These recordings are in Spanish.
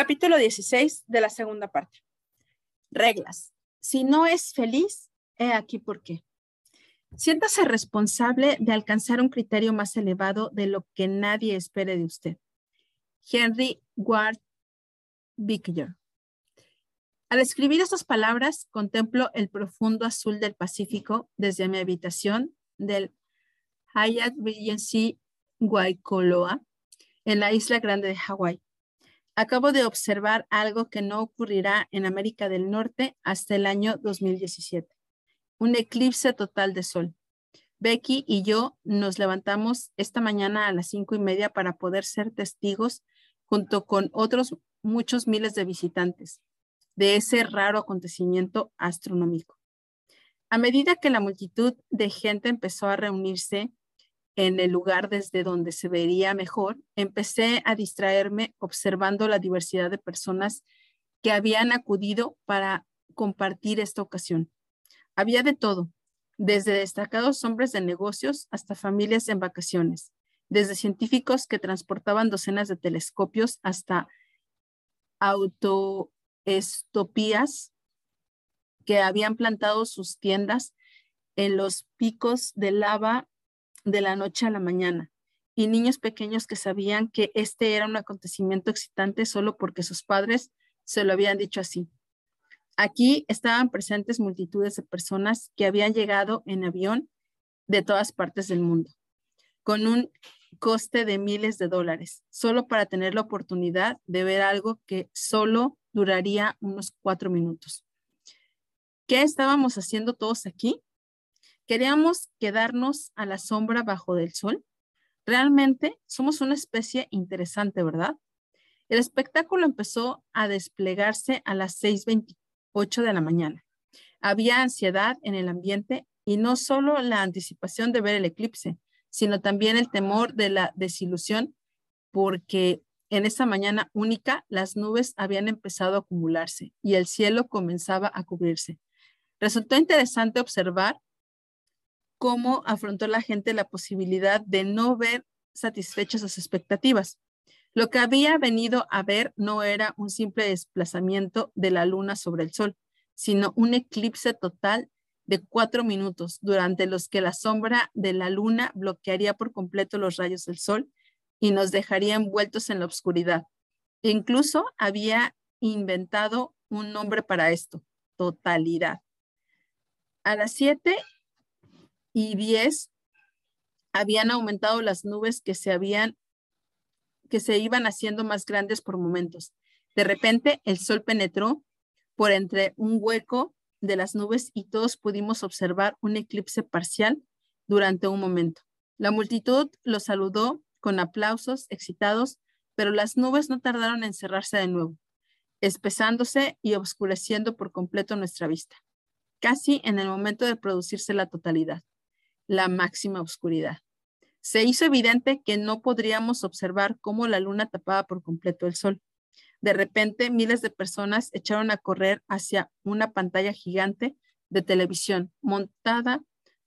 Capítulo 16 de la segunda parte. Reglas. Si no es feliz, he aquí por qué. Siéntase responsable de alcanzar un criterio más elevado de lo que nadie espere de usted. Henry Ward Beecher. Al escribir estas palabras, contemplo el profundo azul del Pacífico desde mi habitación del Hyatt Regency Waikoloa en la isla grande de Hawái. Acabo de observar algo que no ocurrirá en América del Norte hasta el año 2017 un eclipse total de sol. Becky y yo nos levantamos esta mañana a las cinco y media para poder ser testigos junto con otros muchos miles de visitantes de ese raro acontecimiento astronómico. A medida que la multitud de gente empezó a reunirse en el lugar desde donde se vería mejor, empecé a distraerme observando la diversidad de personas que habían acudido para compartir esta ocasión. Había de todo, desde destacados hombres de negocios hasta familias en vacaciones, desde científicos que transportaban docenas de telescopios hasta autoestopías que habían plantado sus tiendas en los picos de lava de la noche a la mañana, y niños pequeños que sabían que este era un acontecimiento excitante solo porque sus padres se lo habían dicho así. Aquí estaban presentes multitudes de personas que habían llegado en avión de todas partes del mundo, con un coste de miles de dólares, solo para tener la oportunidad de ver algo que solo duraría unos cuatro minutos. ¿Qué estábamos haciendo todos aquí? ¿Queríamos quedarnos a la sombra bajo del sol? Realmente somos una especie interesante, ¿verdad? El espectáculo empezó a desplegarse a las 6.24 8 de la mañana. Había ansiedad en el ambiente y no solo la anticipación de ver el eclipse, sino también el temor de la desilusión porque en esa mañana única las nubes habían empezado a acumularse y el cielo comenzaba a cubrirse. Resultó interesante observar cómo afrontó la gente la posibilidad de no ver satisfechas sus expectativas. Lo que había venido a ver no era un simple desplazamiento de la luna sobre el sol, sino un eclipse total de cuatro minutos, durante los que la sombra de la luna bloquearía por completo los rayos del sol y nos dejaría envueltos en la oscuridad. E incluso había inventado un nombre para esto, totalidad. A las siete y diez habían aumentado las nubes que se habían que se iban haciendo más grandes por momentos. De repente, el sol penetró por entre un hueco de las nubes y todos pudimos observar un eclipse parcial durante un momento. La multitud lo saludó con aplausos excitados, pero las nubes no tardaron en cerrarse de nuevo, espesándose y oscureciendo por completo nuestra vista, casi en el momento de producirse la totalidad, la máxima oscuridad se hizo evidente que no podríamos observar cómo la luna tapaba por completo el sol. De repente, miles de personas echaron a correr hacia una pantalla gigante de televisión montada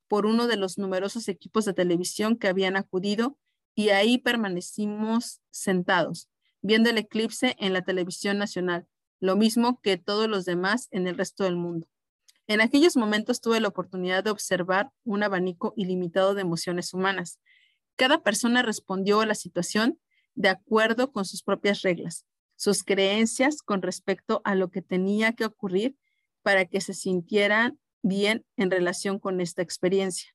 por uno de los numerosos equipos de televisión que habían acudido y ahí permanecimos sentados, viendo el eclipse en la televisión nacional, lo mismo que todos los demás en el resto del mundo. En aquellos momentos tuve la oportunidad de observar un abanico ilimitado de emociones humanas, cada persona respondió a la situación de acuerdo con sus propias reglas, sus creencias con respecto a lo que tenía que ocurrir para que se sintieran bien en relación con esta experiencia.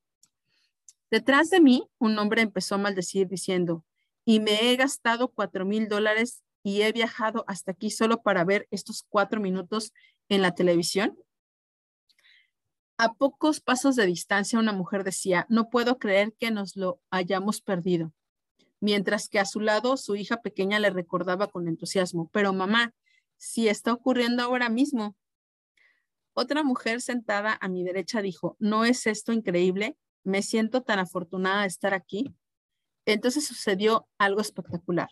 Detrás de mí, un hombre empezó a maldecir diciendo, y me he gastado cuatro mil dólares y he viajado hasta aquí solo para ver estos cuatro minutos en la televisión. A pocos pasos de distancia una mujer decía, no puedo creer que nos lo hayamos perdido, mientras que a su lado su hija pequeña le recordaba con entusiasmo, pero mamá, si está ocurriendo ahora mismo. Otra mujer sentada a mi derecha dijo, ¿no es esto increíble? Me siento tan afortunada de estar aquí. Entonces sucedió algo espectacular.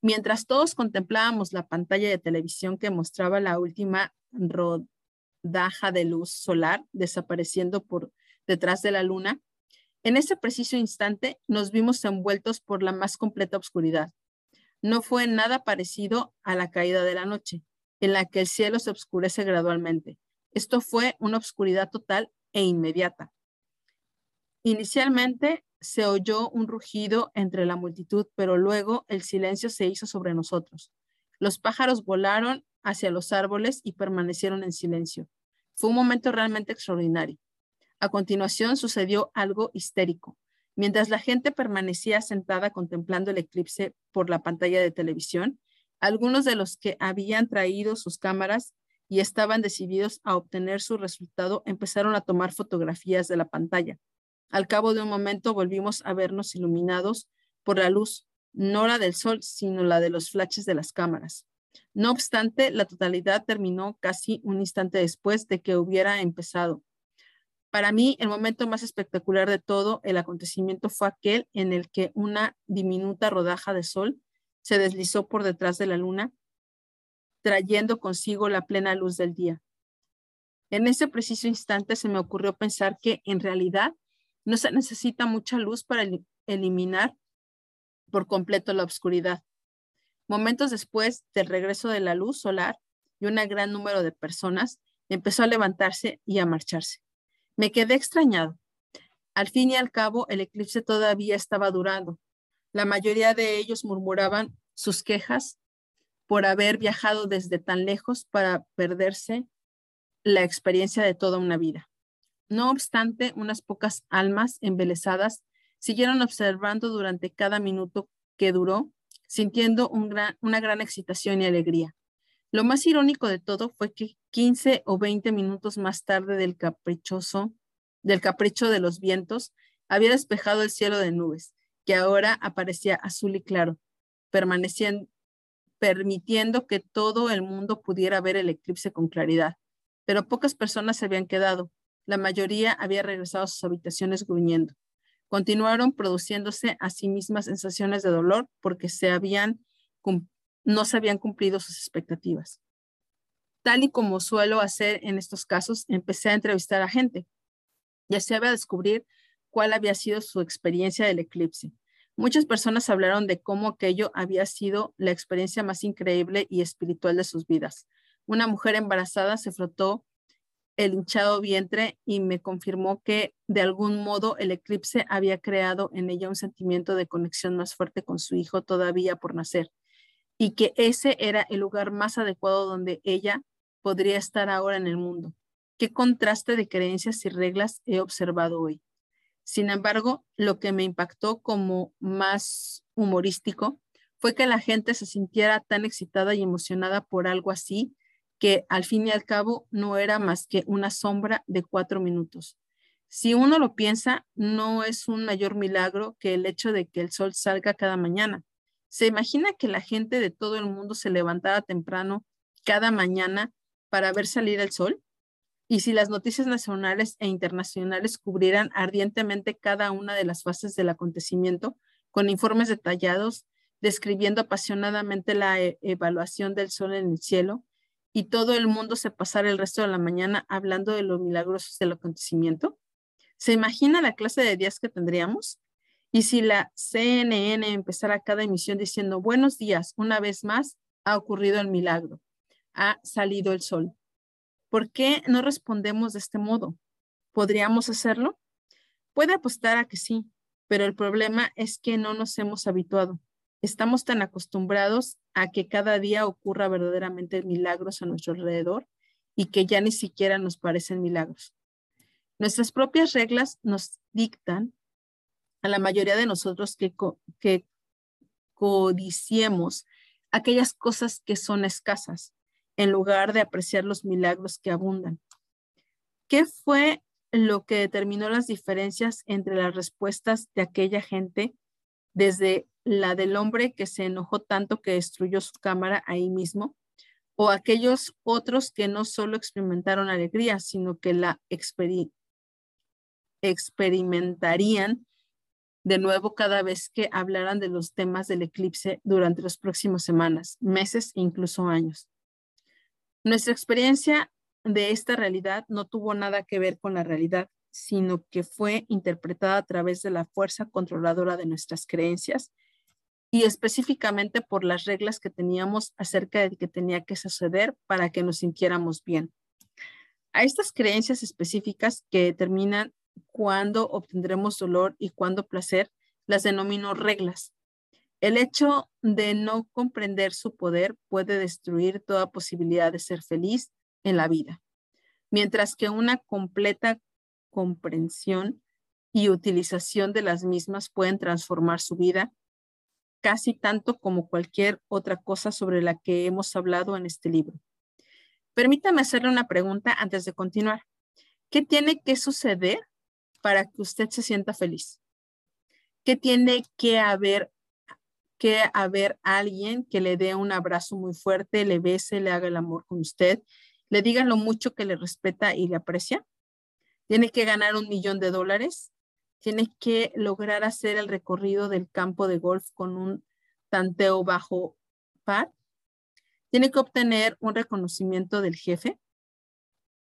Mientras todos contemplábamos la pantalla de televisión que mostraba la última daja de luz solar desapareciendo por detrás de la luna, en ese preciso instante nos vimos envueltos por la más completa oscuridad. no fue nada parecido a la caída de la noche, en la que el cielo se oscurece gradualmente. Esto fue una oscuridad total e inmediata. Inicialmente se oyó un rugido entre la multitud, pero luego el silencio se hizo sobre nosotros. Los pájaros volaron hacia los árboles y permanecieron en silencio. Fue un momento realmente extraordinario. A continuación sucedió algo histérico. Mientras la gente permanecía sentada contemplando el eclipse por la pantalla de televisión, algunos de los que habían traído sus cámaras y estaban decididos a obtener su resultado empezaron a tomar fotografías de la pantalla. Al cabo de un momento volvimos a vernos iluminados por la luz, no la del sol, sino la de los flashes de las cámaras. No obstante, la totalidad terminó casi un instante después de que hubiera empezado. Para mí, el momento más espectacular de todo el acontecimiento fue aquel en el que una diminuta rodaja de sol se deslizó por detrás de la luna, trayendo consigo la plena luz del día. En ese preciso instante se me ocurrió pensar que en realidad no se necesita mucha luz para eliminar por completo la oscuridad. Momentos después del regreso de la luz solar y un gran número de personas empezó a levantarse y a marcharse. Me quedé extrañado. Al fin y al cabo, el eclipse todavía estaba durando. La mayoría de ellos murmuraban sus quejas por haber viajado desde tan lejos para perderse la experiencia de toda una vida. No obstante, unas pocas almas embelesadas siguieron observando durante cada minuto que duró, sintiendo una gran excitación y alegría. Lo más irónico de todo fue que 15 o 20 minutos más tarde del caprichoso, del capricho de los vientos, había despejado el cielo de nubes, que ahora aparecía azul y claro, permitiendo que todo el mundo pudiera ver el eclipse con claridad. Pero pocas personas se habían quedado, la mayoría había regresado a sus habitaciones gruñendo. Continuaron produciéndose a sí mismas sensaciones de dolor porque se habían, no se habían cumplido sus expectativas. Tal y como suelo hacer en estos casos, empecé a entrevistar a gente. Ya se había descubrir cuál había sido su experiencia del eclipse. Muchas personas hablaron de cómo aquello había sido la experiencia más increíble y espiritual de sus vidas. Una mujer embarazada se frotó el hinchado vientre y me confirmó que de algún modo el eclipse había creado en ella un sentimiento de conexión más fuerte con su hijo todavía por nacer y que ese era el lugar más adecuado donde ella podría estar ahora en el mundo. Qué contraste de creencias y reglas he observado hoy. Sin embargo, lo que me impactó como más humorístico fue que la gente se sintiera tan excitada y emocionada por algo así que al fin y al cabo no era más que una sombra de cuatro minutos. Si uno lo piensa, no es un mayor milagro que el hecho de que el sol salga cada mañana. ¿Se imagina que la gente de todo el mundo se levantara temprano cada mañana para ver salir el sol? Y si las noticias nacionales e internacionales cubrieran ardientemente cada una de las fases del acontecimiento, con informes detallados, describiendo apasionadamente la e-, evaluación del sol en el cielo, y todo el mundo se pasara el resto de la mañana hablando de lo milagrosos del acontecimiento? ¿Se imagina la clase de días que tendríamos? Y si la CNN empezara cada emisión diciendo, buenos días, una vez más ha ocurrido el milagro, ha salido el sol. ¿Por qué no respondemos de este modo? ¿Podríamos hacerlo? Puede apostar a que sí, pero el problema es que no nos hemos habituado. Estamos tan acostumbrados a que cada día ocurra verdaderamente milagros a nuestro alrededor y que ya ni siquiera nos parecen milagros. Nuestras propias reglas nos dictan a la mayoría de nosotros que, codiciemos aquellas cosas que son escasas en lugar de apreciar los milagros que abundan. ¿Qué fue lo que determinó las diferencias entre las respuestas de aquella gente desde la del hombre que se enojó tanto que destruyó su cámara ahí mismo, o aquellos otros que no solo experimentaron alegría, sino que la experimentarían de nuevo cada vez que hablaran de los temas del eclipse durante las próximas semanas, meses e incluso años. Nuestra experiencia de esta realidad no tuvo nada que ver con la realidad, sino que fue interpretada a través de la fuerza controladora de nuestras creencias y específicamente por las reglas que teníamos acerca de que tenía que suceder para que nos sintiéramos bien. A estas creencias específicas que determinan cuándo obtendremos dolor y cuándo placer, las denomino reglas. El hecho de no comprender su poder puede destruir toda posibilidad de ser feliz en la vida, mientras que una completa comprensión y utilización de las mismas pueden transformar su vida casi tanto como cualquier otra cosa sobre la que hemos hablado en este libro. Permítame hacerle una pregunta antes de continuar. ¿Qué tiene que suceder para que usted se sienta feliz? ¿Qué tiene que haber que haber alguien que le dé un abrazo muy fuerte, le bese, le haga el amor con usted, le diga lo mucho que le respeta y le aprecia? ¿Tiene que ganar un millón de dólares? Tiene que lograr hacer el recorrido del campo de golf con un tanteo bajo par. Tiene que obtener un reconocimiento del jefe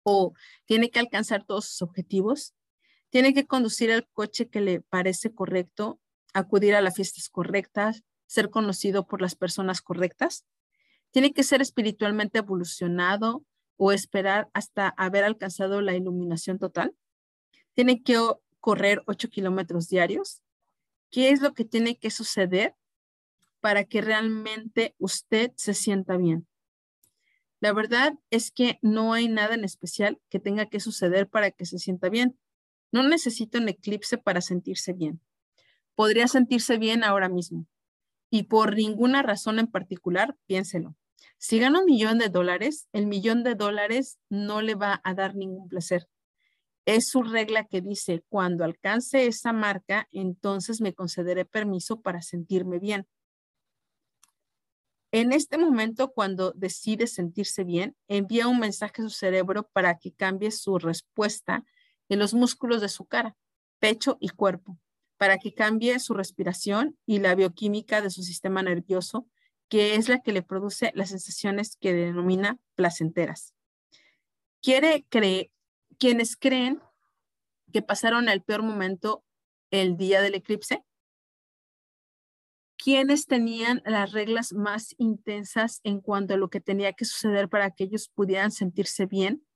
o tiene que alcanzar todos sus objetivos. Tiene que conducir el coche que le parece correcto, acudir a las fiestas correctas, ser conocido por las personas correctas. Tiene que ser espiritualmente evolucionado o esperar hasta haber alcanzado la iluminación total. Tiene que correr 8 kilómetros diarios? ¿Qué es lo que tiene que suceder para que realmente usted se sienta bien? La verdad es que no hay nada en especial que tenga que suceder para que se sienta bien. No necesita un eclipse para sentirse bien. Podría sentirse bien ahora mismo. Y por ninguna razón en particular, piénselo. Si gana un millón de dólares, el millón de dólares no le va a dar ningún placer es su regla que dice, cuando alcance esa marca, entonces me concederé permiso para sentirme bien. En este momento, cuando decide sentirse bien, envía un mensaje a su cerebro para que cambie su respuesta en los músculos de su cara, pecho y cuerpo, para que cambie su respiración y la bioquímica de su sistema nervioso, que es la que le produce las sensaciones que denomina placenteras. Quiere creer quienes creen que pasaron el peor momento el día del eclipse, quienes tenían las reglas más intensas en cuanto a lo que tenía que suceder para que ellos pudieran sentirse bien.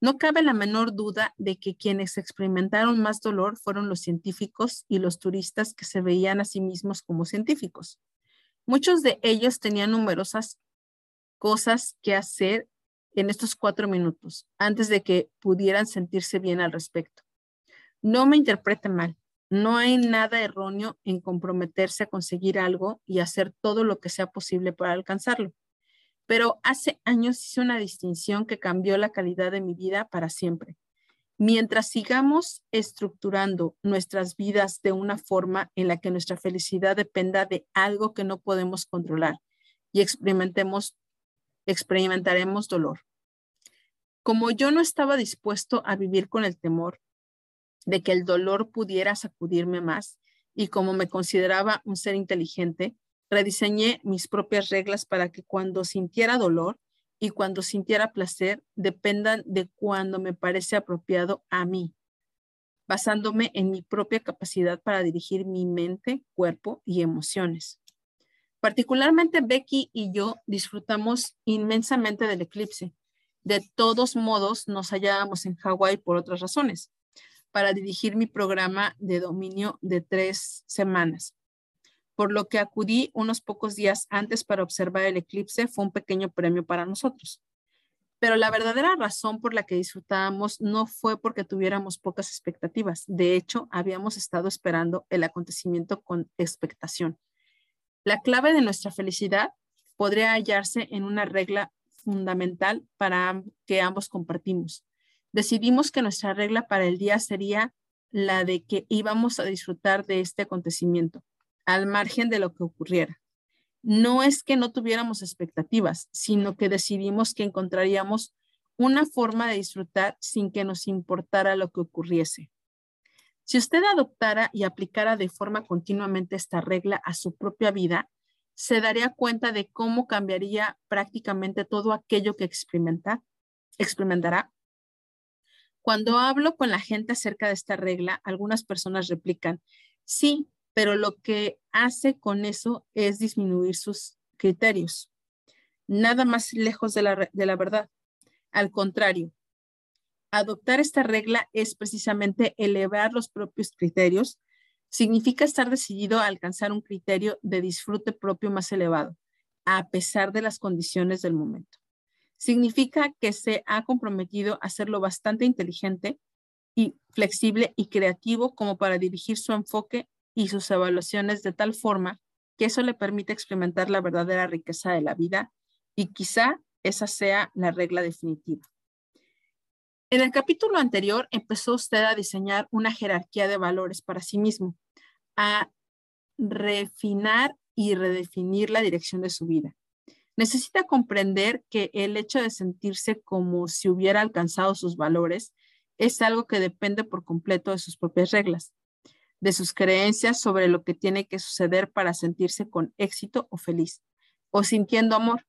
No cabe la menor duda de que quienes experimentaron más dolor fueron los científicos y los turistas que se veían a sí mismos como científicos. Muchos de ellos tenían numerosas cosas que hacer en estos cuatro minutos antes de que pudieran sentirse bien al respecto. No me interprete mal. No hay nada erróneo en comprometerse a conseguir algo y hacer todo lo que sea posible para alcanzarlo. Pero hace años hice una distinción que cambió la calidad de mi vida para siempre. Mientras sigamos estructurando nuestras vidas de una forma en la que nuestra felicidad dependa de algo que no podemos controlar y experimentemos experimentaremos dolor. Como yo no estaba dispuesto a vivir con el temor de que el dolor pudiera sacudirme más y como me consideraba un ser inteligente, rediseñé mis propias reglas para que cuando sintiera dolor y cuando sintiera placer dependan de cuando me parece apropiado a mí, basándome en mi propia capacidad para dirigir mi mente, cuerpo y emociones. Particularmente Becky y yo disfrutamos inmensamente del eclipse. De todos modos, nos hallábamos en Hawái por otras razones, para dirigir mi programa de dominio de tres semanas. Por lo que acudí unos pocos días antes para observar el eclipse fue un pequeño premio para nosotros. Pero la verdadera razón por la que disfrutábamos no fue porque tuviéramos pocas expectativas. De hecho, habíamos estado esperando el acontecimiento con expectación. La clave de nuestra felicidad podría hallarse en una regla fundamental para que ambos compartimos. Decidimos que nuestra regla para el día sería la de que íbamos a disfrutar de este acontecimiento, al margen de lo que ocurriera. No es que no tuviéramos expectativas, sino que decidimos que encontraríamos una forma de disfrutar sin que nos importara lo que ocurriese. Si usted adoptara y aplicara de forma continuamente esta regla a su propia vida, se daría cuenta de cómo cambiaría prácticamente todo aquello que experimenta, experimentará. Cuando hablo con la gente acerca de esta regla, algunas personas replican, sí, pero lo que hace con eso es disminuir sus criterios. Nada más lejos de la, de la verdad. Al contrario, adoptar esta regla es precisamente elevar los propios criterios. Significa estar decidido a alcanzar un criterio de disfrute propio más elevado, a pesar de las condiciones del momento. Significa que se ha comprometido a ser lo bastante inteligente y flexible y creativo como para dirigir su enfoque y sus evaluaciones de tal forma que eso le permite experimentar la verdadera riqueza de la vida y quizá esa sea la regla definitiva. En el capítulo anterior empezó usted a diseñar una jerarquía de valores para sí mismo, a refinar y redefinir la dirección de su vida. Necesita comprender que el hecho de sentirse como si hubiera alcanzado sus valores es algo que depende por completo de sus propias reglas, de sus creencias sobre lo que tiene que suceder para sentirse con éxito o feliz, o sintiendo amor.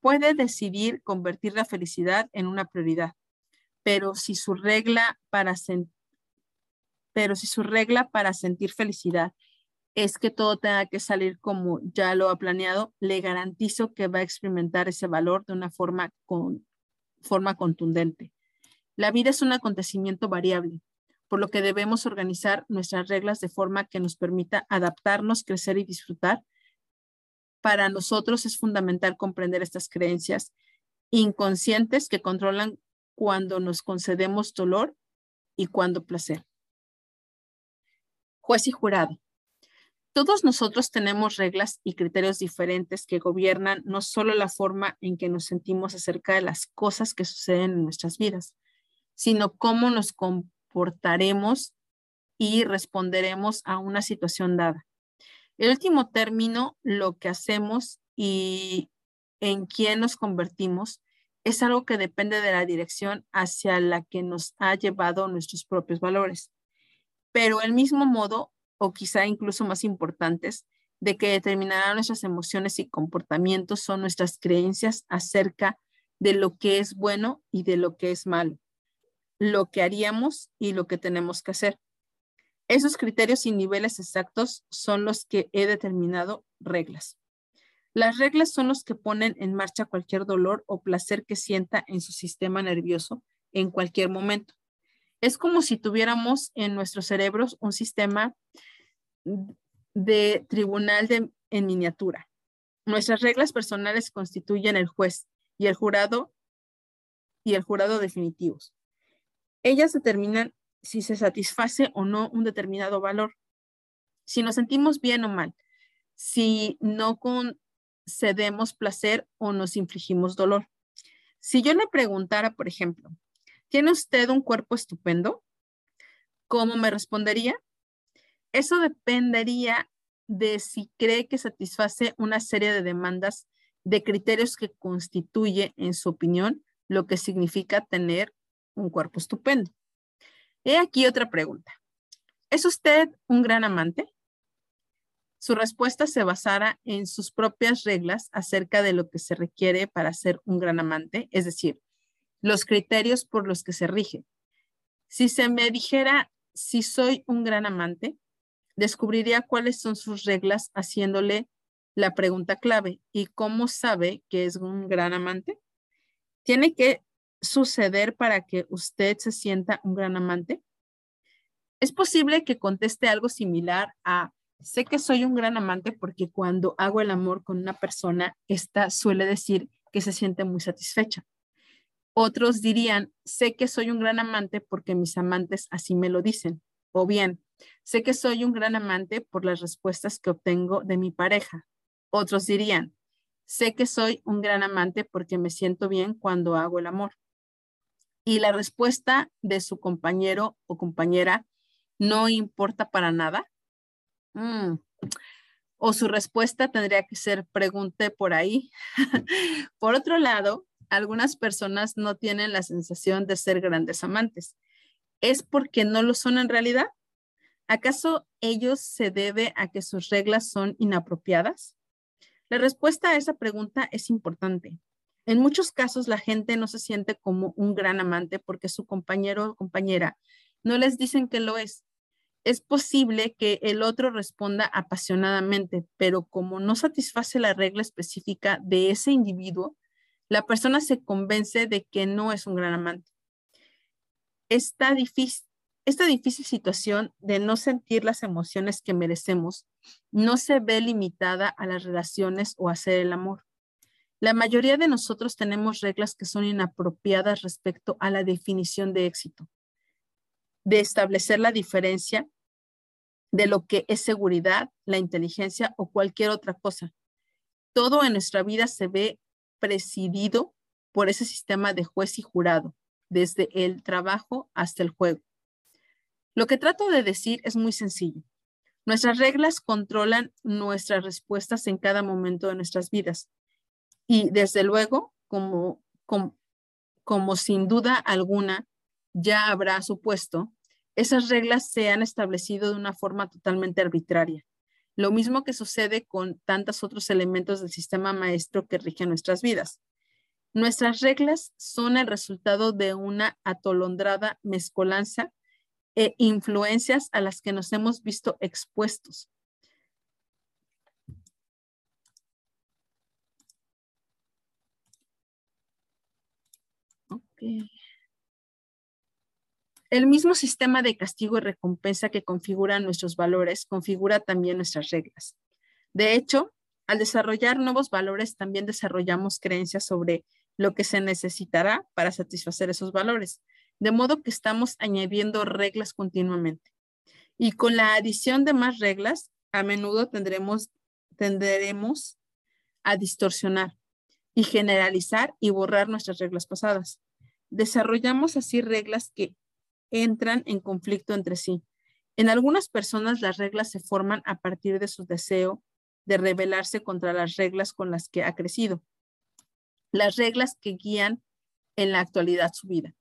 Puede decidir convertir la felicidad en una prioridad pero si su regla para pero si su regla para sentir felicidad es que todo tenga que salir como ya lo ha planeado, le garantizo que va a experimentar ese valor de una forma, con, forma contundente. La vida es un acontecimiento variable, por lo que debemos organizar nuestras reglas de forma que nos permita adaptarnos, crecer y disfrutar. Para nosotros es fundamental comprender estas creencias inconscientes que controlan cuando nos concedemos dolor y cuando placer. Juez y jurado. Todos nosotros tenemos reglas y criterios diferentes que gobiernan no solo la forma en que nos sentimos acerca de las cosas que suceden en nuestras vidas, sino cómo nos comportaremos y responderemos a una situación dada. El último término, lo que hacemos y en quién nos convertimos, es algo que depende de la dirección hacia la que nos ha llevado nuestros propios valores. Pero el mismo modo, o quizá incluso más importantes, de que determinarán nuestras emociones y comportamientos son nuestras creencias acerca de lo que es bueno y de lo que es malo, lo que haríamos y lo que tenemos que hacer. Esos criterios y niveles exactos son los que he determinado reglas. Las reglas son los que ponen en marcha cualquier dolor o placer que sienta en su sistema nervioso en cualquier momento. Es como si tuviéramos en nuestros cerebros un sistema de tribunal en miniatura. Nuestras reglas personales constituyen el juez y el jurado y el jurado definitivos. Ellas determinan si se satisface o no un determinado valor, si nos sentimos bien o mal, si no con, cedemos placer o nos infligimos dolor. Si yo le preguntara, por ejemplo, ¿tiene usted un cuerpo estupendo? ¿Cómo me respondería? Eso dependería de si cree que satisface una serie de demandas de criterios que constituye, en su opinión, lo que significa tener un cuerpo estupendo. He aquí otra pregunta. ¿Es usted un gran amante? Su respuesta se basara en sus propias reglas acerca de lo que se requiere para ser un gran amante, es decir, los criterios por los que se rige. Si se me dijera si soy un gran amante, descubriría cuáles son sus reglas haciéndole la pregunta clave. ¿Y cómo sabe que es un gran amante? ¿Tiene que suceder para que usted se sienta un gran amante? Es posible que conteste algo similar a Sé que soy un gran amante porque cuando hago el amor con una persona, esta suele decir que se siente muy satisfecha. Otros dirían, sé que soy un gran amante porque mis amantes así me lo dicen. O bien, sé que soy un gran amante por las respuestas que obtengo de mi pareja. Otros dirían, sé que soy un gran amante porque me siento bien cuando hago el amor. Y la respuesta de su compañero o compañera no importa para nada. Mm. O su respuesta tendría que ser pregunte por ahí. por otro lado, algunas personas no tienen la sensación de ser grandes amantes. ¿Es porque no lo son en realidad? ¿Acaso ellos se debe a que sus reglas son inapropiadas? La respuesta a esa pregunta es importante. En muchos casos la gente no se siente como un gran amante porque su compañero o compañera no les dicen que lo es Es posible que el otro responda apasionadamente, pero como no satisface la regla específica de ese individuo, la persona se convence de que no es un gran amante. Esta difícil, situación de no sentir las emociones que merecemos no se ve limitada a las relaciones o a hacer el amor. La mayoría de nosotros tenemos reglas que son inapropiadas respecto a la definición de éxito, de establecer la diferencia de lo que es seguridad, la inteligencia o cualquier otra cosa. Todo en nuestra vida se ve presidido por ese sistema de juez y jurado, desde el trabajo hasta el juego. Lo que trato de decir es muy sencillo. Nuestras reglas controlan nuestras respuestas en cada momento de nuestras vidas. Y desde luego, como, como, sin duda alguna ya habrá supuesto, esas reglas se han establecido de una forma totalmente arbitraria. Lo mismo que sucede con tantos otros elementos del sistema maestro que rigen nuestras vidas. Nuestras reglas son el resultado de una atolondrada mezcolanza e influencias a las que nos hemos visto expuestos. El mismo sistema de castigo y recompensa que configura nuestros valores configura también nuestras reglas. De hecho, al desarrollar nuevos valores, también desarrollamos creencias sobre lo que se necesitará para satisfacer esos valores, de modo que estamos añadiendo reglas continuamente. Y con la adición de más reglas, a menudo tendremos, tenderemos a distorsionar y generalizar y borrar nuestras reglas pasadas. Desarrollamos así reglas que entran en conflicto entre sí. En algunas personas las reglas se forman a partir de su deseo de rebelarse contra las reglas con las que ha crecido, las reglas que guían en la actualidad su vida.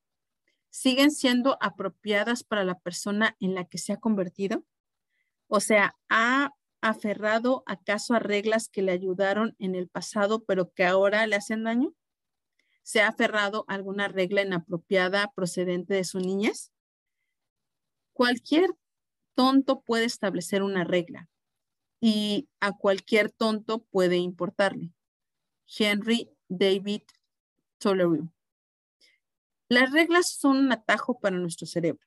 ¿Siguen siendo apropiadas para la persona en la que se ha convertido? O sea, ¿ha aferrado acaso a reglas que le ayudaron en el pasado pero que ahora le hacen daño? ¿Se ha aferrado a alguna regla inapropiada procedente de su niñez? Cualquier tonto puede establecer una regla y a cualquier tonto puede importarle. Henry David Thoreau. Las reglas son un atajo para nuestro cerebro.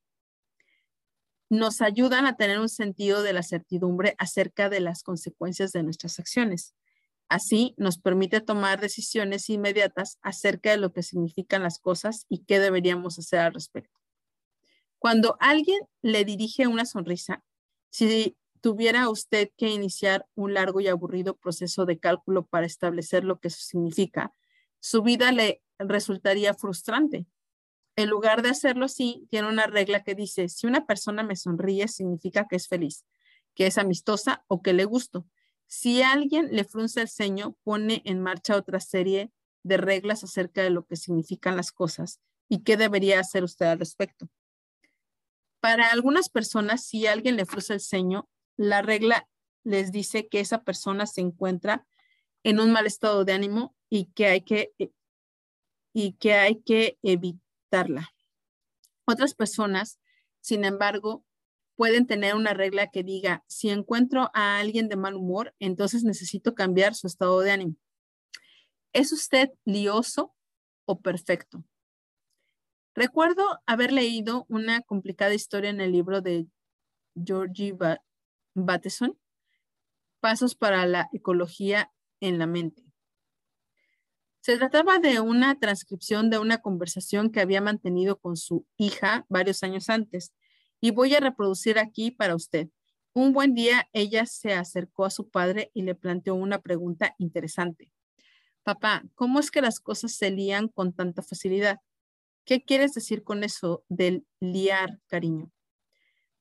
Nos ayudan a tener un sentido de la certidumbre acerca de las consecuencias de nuestras acciones. Así nos permite tomar decisiones inmediatas acerca de lo que significan las cosas y qué deberíamos hacer al respecto. Cuando alguien le dirige una sonrisa, si tuviera usted que iniciar un largo y aburrido proceso de cálculo para establecer lo que significa, su vida le resultaría frustrante. En lugar de hacerlo así, tiene una regla que dice, si una persona me sonríe, significa que es feliz, que es amistosa o que le gusto. Si alguien le frunce el ceño, pone en marcha otra serie de reglas acerca de lo que significan las cosas y qué debería hacer usted al respecto. Para algunas personas, si alguien le frunce el ceño, la regla les dice que esa persona se encuentra en un mal estado de ánimo y que hay que, eh, y que, hay que evitarla. Otras personas, sin embargo, pueden tener una regla que diga, si encuentro a alguien de mal humor, entonces necesito cambiar su estado de ánimo. ¿Es usted lioso o perfecto? Recuerdo haber leído una complicada historia en el libro de Georgie Bateson, Pasos para la Ecología en la Mente. Se trataba de una transcripción de una conversación que había mantenido con su hija varios años antes y voy a reproducir aquí para usted. Un buen día ella se acercó a su padre y le planteó una pregunta interesante. Papá, ¿cómo es que las cosas se lían con tanta facilidad? ¿Qué quieres decir con eso del liar, cariño?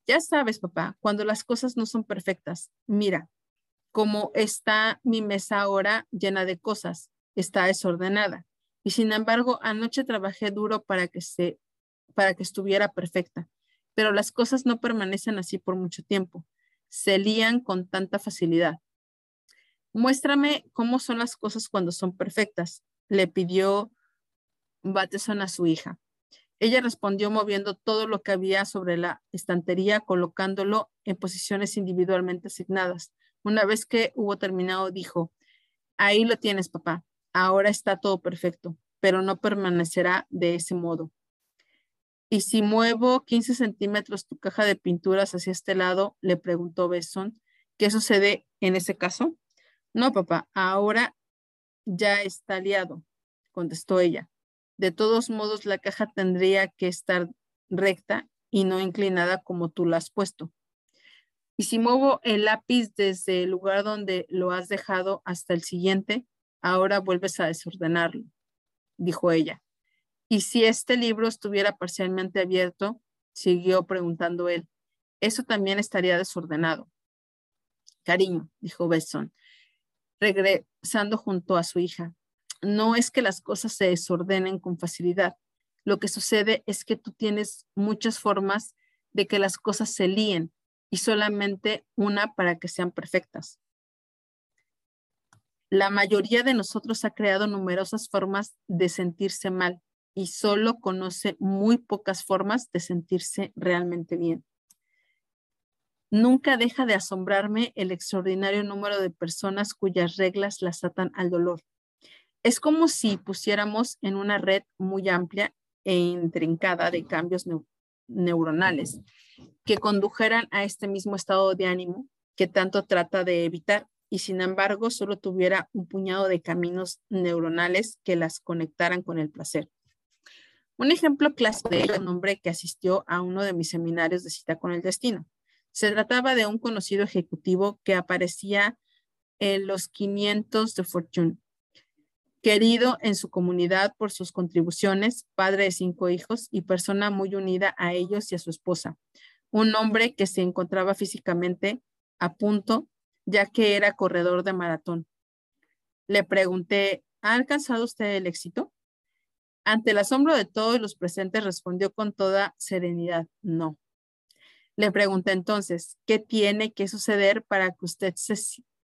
Ya sabes, papá, cuando las cosas no son perfectas, mira, como está mi mesa ahora llena de cosas, está desordenada. Y sin embargo, anoche trabajé duro para que se para que estuviera perfecta. Pero las cosas no permanecen así por mucho tiempo. Se lían con tanta facilidad. Muéstrame cómo son las cosas cuando son perfectas, le pidió Bateson a su hija. Ella respondió moviendo todo lo que había sobre la estantería, colocándolo en posiciones individualmente asignadas. Una vez que hubo terminado, dijo, ahí lo tienes, papá. Ahora está todo perfecto, pero no permanecerá de ese modo. ¿Y si muevo 15 centímetros tu caja de pinturas hacia este lado? Le preguntó Besson. ¿Qué sucede en ese caso? No, papá, ahora ya está liado, contestó ella. De todos modos, la caja tendría que estar recta y no inclinada como tú la has puesto. Y si muevo el lápiz desde el lugar donde lo has dejado hasta el siguiente, ahora vuelves a desordenarlo, dijo ella. Y si este libro estuviera parcialmente abierto, siguió preguntando él, eso también estaría desordenado. Cariño, dijo Besson, regresando junto a su hija, no es que las cosas se desordenen con facilidad. Lo que sucede es que tú tienes muchas formas de que las cosas se líen y solamente una para que sean perfectas. La mayoría de nosotros ha creado numerosas formas de sentirse mal y solo conoce muy pocas formas de sentirse realmente bien. Nunca deja de asombrarme el extraordinario número de personas cuyas reglas las atan al dolor. Es como si pusiéramos en una red muy amplia e intrincada de cambios neuronales que condujeran a este mismo estado de ánimo que tanto trata de evitar y sin embargo solo tuviera un puñado de caminos neuronales que las conectaran con el placer. Un ejemplo clásico de un hombre que asistió a uno de mis seminarios de cita con el destino. Se trataba de un conocido ejecutivo que aparecía en los 500 de Fortune, querido en su comunidad por sus contribuciones, padre de cinco hijos y persona muy unida a ellos y a su esposa. Un hombre que se encontraba físicamente a punto, ya que era corredor de maratón. Le pregunté, ¿ha alcanzado usted el éxito? Ante el asombro de todos los presentes, respondió con toda serenidad, no. Le pregunté entonces, ¿qué tiene que suceder para que usted se,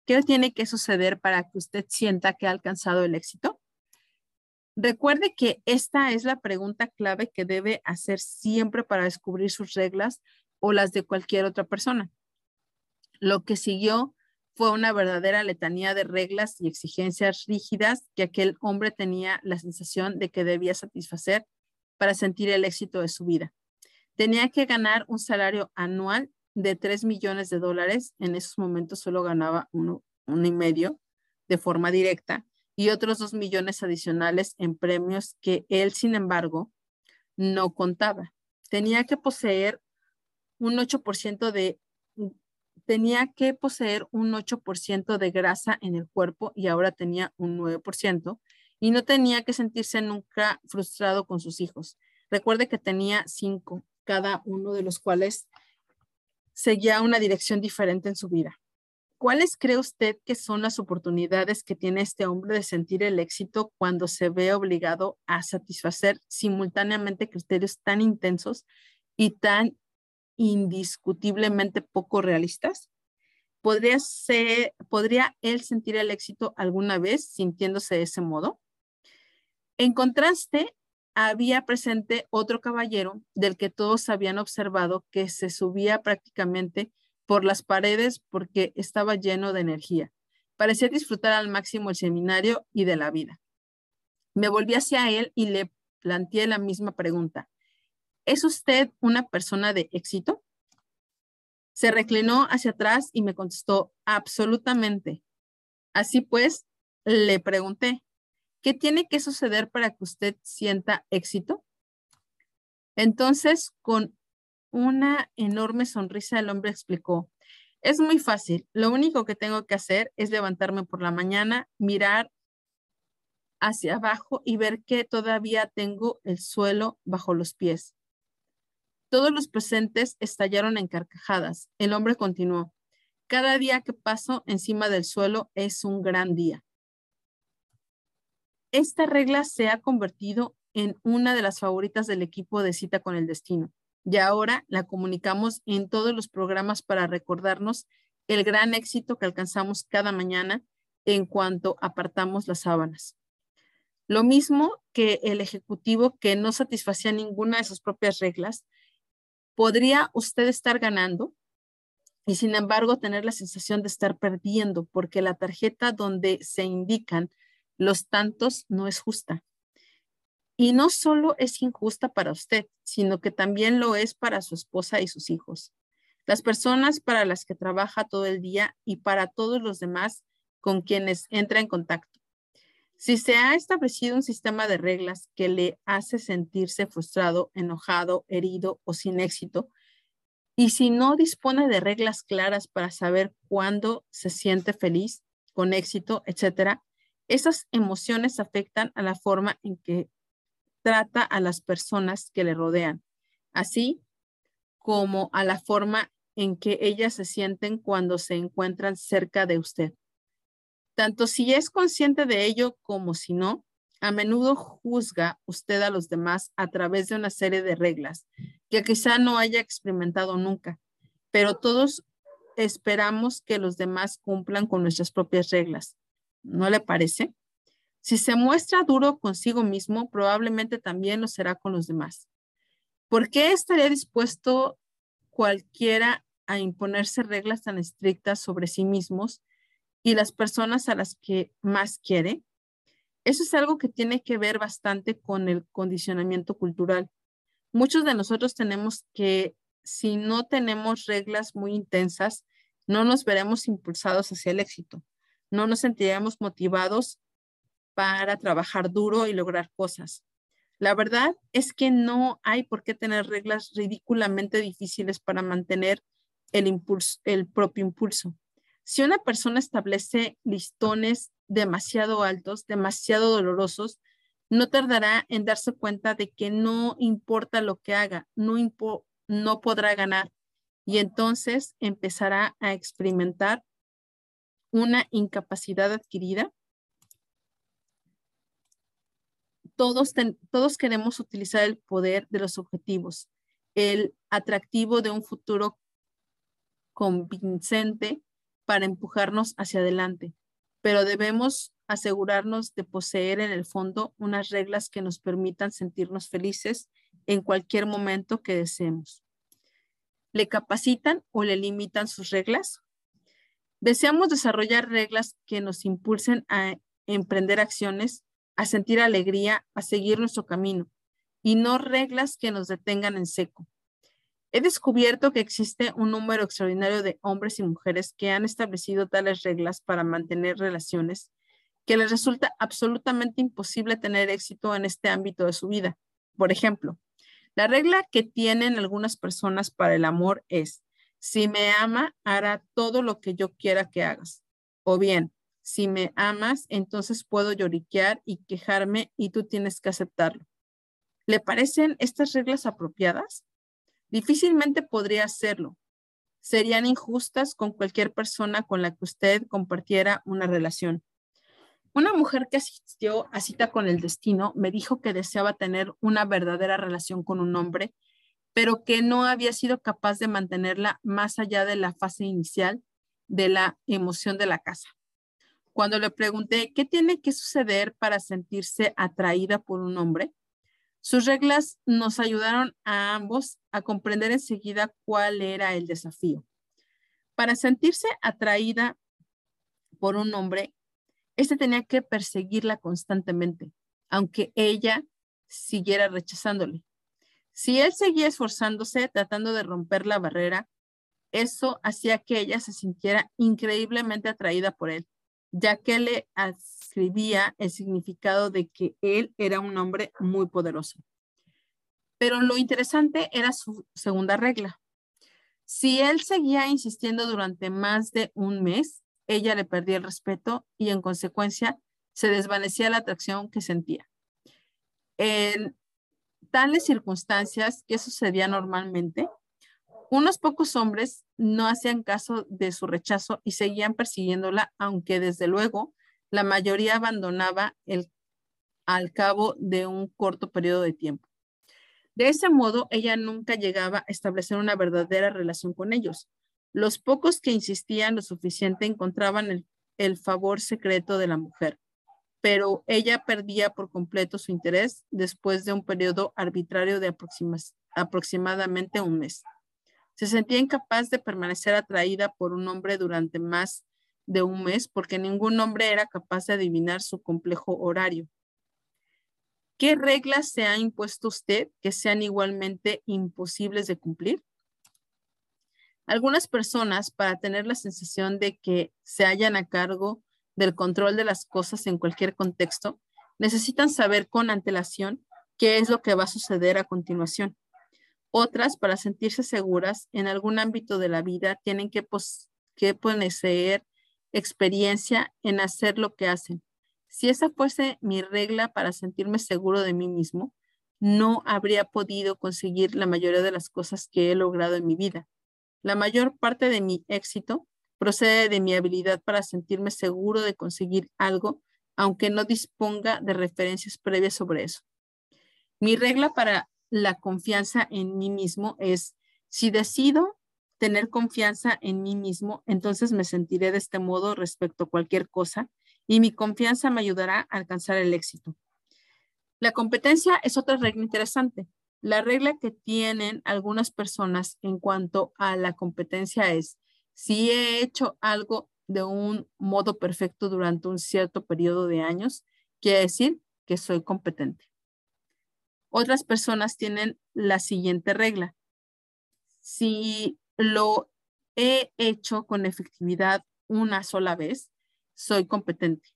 qué tiene que suceder para que usted sienta que ha alcanzado el éxito? Recuerde que esta es la pregunta clave que debe hacer siempre para descubrir sus reglas o las de cualquier otra persona. Lo que siguió fue una verdadera letanía de reglas y exigencias rígidas que aquel hombre tenía la sensación de que debía satisfacer para sentir el éxito de su vida. Tenía que ganar un salario anual de 3 millones de dólares. En esos momentos solo ganaba uno, uno y medio de forma directa y otros 2 millones adicionales en premios que él, sin embargo, no contaba. Tenía que poseer un 8% de tenía que poseer un 8% de grasa en el cuerpo y ahora tenía un 9% y no tenía que sentirse nunca frustrado con sus hijos. Recuerde que tenía cinco, cada uno de los cuales seguía una dirección diferente en su vida. ¿Cuáles cree usted que son las oportunidades que tiene este hombre de sentir el éxito cuando se ve obligado a satisfacer simultáneamente criterios tan intensos y tan indiscutiblemente poco realistas? ¿Podría, ser, ¿Podría él sentir el éxito alguna vez sintiéndose de ese modo? En contraste, había presente otro caballero del que todos habían observado que se subía prácticamente por las paredes porque estaba lleno de energía. Parecía disfrutar al máximo el seminario y de la vida. Me volví hacia él y le planteé la misma pregunta. ¿Es usted una persona de éxito? Se reclinó hacia atrás y me contestó, absolutamente. Así pues, le pregunté, ¿qué tiene que suceder para que usted sienta éxito? Entonces, con una enorme sonrisa, el hombre explicó, es muy fácil, lo único que tengo que hacer es levantarme por la mañana, mirar hacia abajo y ver que todavía tengo el suelo bajo los pies. Todos los presentes estallaron en carcajadas. El hombre continuó. Cada día que paso encima del suelo es un gran día. Esta regla se ha convertido en una de las favoritas del equipo de cita con el destino y ahora la comunicamos en todos los programas para recordarnos el gran éxito que alcanzamos cada mañana en cuanto apartamos las sábanas. Lo mismo que el ejecutivo que no satisfacía ninguna de sus propias reglas, podría usted estar ganando y sin embargo tener la sensación de estar perdiendo porque la tarjeta donde se indican los tantos no es justa. Y no solo es injusta para usted, sino que también lo es para su esposa y sus hijos. Las personas para las que trabaja todo el día y para todos los demás con quienes entra en contacto. Si se ha establecido un sistema de reglas que le hace sentirse frustrado, enojado, herido o sin éxito, y si no dispone de reglas claras para saber cuándo se siente feliz, con éxito, etcétera, esas emociones afectan a la forma en que trata a las personas que le rodean, así como a la forma en que ellas se sienten cuando se encuentran cerca de usted. Tanto si es consciente de ello como si no, a menudo juzga usted a los demás a través de una serie de reglas que quizá no haya experimentado nunca, pero todos esperamos que los demás cumplan con nuestras propias reglas. ¿No le parece? Si se muestra duro consigo mismo, probablemente también lo será con los demás. ¿Por qué estaría dispuesto cualquiera a imponerse reglas tan estrictas sobre sí mismos y las personas a las que más quiere? Eso es algo que tiene que ver bastante con el condicionamiento cultural. Muchos de nosotros tenemos que, si no tenemos reglas muy intensas, no nos veremos impulsados hacia el éxito. No nos sentiremos motivados para trabajar duro y lograr cosas. La verdad es que no hay por qué tener reglas ridículamente difíciles para mantener el, impulso, el propio impulso. Si una persona establece listones demasiado altos, demasiado dolorosos, no tardará en darse cuenta de que no importa lo que haga, no, no podrá ganar y entonces empezará a experimentar una incapacidad adquirida todos, todos queremos utilizar el poder de los objetivos, el atractivo de un futuro convincente para empujarnos hacia adelante, pero debemos asegurarnos de poseer en el fondo unas reglas que nos permitan sentirnos felices en cualquier momento que deseemos. ¿Le capacitan o le limitan sus reglas? Deseamos desarrollar reglas que nos impulsen a emprender acciones a sentir alegría, a seguir nuestro camino y no reglas que nos detengan en seco. He descubierto que existe un número extraordinario de hombres y mujeres que han establecido tales reglas para mantener relaciones que les resulta absolutamente imposible tener éxito en este ámbito de su vida. Por ejemplo, la regla que tienen algunas personas para el amor es, si me ama, hará todo lo que yo quiera que hagas. O bien, si me amas, entonces puedo lloriquear y quejarme y tú tienes que aceptarlo. ¿Le parecen estas reglas apropiadas? Difícilmente podría hacerlo. Serían injustas con cualquier persona con la que usted compartiera una relación. Una mujer que asistió a cita con el destino me dijo que deseaba tener una verdadera relación con un hombre, pero que no había sido capaz de mantenerla más allá de la fase inicial de la emoción de la casa. Cuando le pregunté qué tiene que suceder para sentirse atraída por un hombre, sus reglas nos ayudaron a ambos a comprender enseguida cuál era el desafío. Para sentirse atraída por un hombre, este tenía que perseguirla constantemente, aunque ella siguiera rechazándole. Si él seguía esforzándose tratando de romper la barrera, eso hacía que ella se sintiera increíblemente atraída por él ya que le ascribía el significado de que él era un hombre muy poderoso. Pero lo interesante era su segunda regla. Si él seguía insistiendo durante más de un mes, ella le perdía el respeto y en consecuencia se desvanecía la atracción que sentía. En tales circunstancias, ¿qué sucedía normalmente? Unos pocos hombres no hacían caso de su rechazo y seguían persiguiéndola, aunque desde luego la mayoría abandonaba el, al cabo de un corto periodo de tiempo. De ese modo, ella nunca llegaba a establecer una verdadera relación con ellos. Los pocos que insistían lo suficiente encontraban el, el favor secreto de la mujer. Pero ella perdía por completo su interés después de un periodo arbitrario de aproximadamente un mes. Se sentía incapaz de permanecer atraída por un hombre durante más de un mes porque ningún hombre era capaz de adivinar su complejo horario. ¿Qué reglas se ha impuesto usted que sean igualmente imposibles de cumplir? Algunas personas, para tener la sensación de que se hallan a cargo del control de las cosas en cualquier contexto, necesitan saber con antelación qué es lo que va a suceder a continuación. Otras, para sentirse seguras en algún ámbito de la vida, tienen que, que poseer experiencia en hacer lo que hacen. Si esa fuese mi regla para sentirme seguro de mí mismo, no habría podido conseguir la mayoría de las cosas que he logrado en mi vida. La mayor parte de mi éxito procede de mi habilidad para sentirme seguro de conseguir algo, aunque no disponga de referencias previas sobre eso. Mi regla para la confianza en mí mismo es, si decido tener confianza en mí mismo, entonces me sentiré de este modo respecto a cualquier cosa y mi confianza me ayudará a alcanzar el éxito. La competencia es otra regla interesante. La regla que tienen algunas personas en cuanto a la competencia es, si he hecho algo de un modo perfecto durante un cierto periodo de años, quiere decir que soy competente. Otras personas tienen la siguiente regla. Si lo he hecho con efectividad una sola vez, soy competente.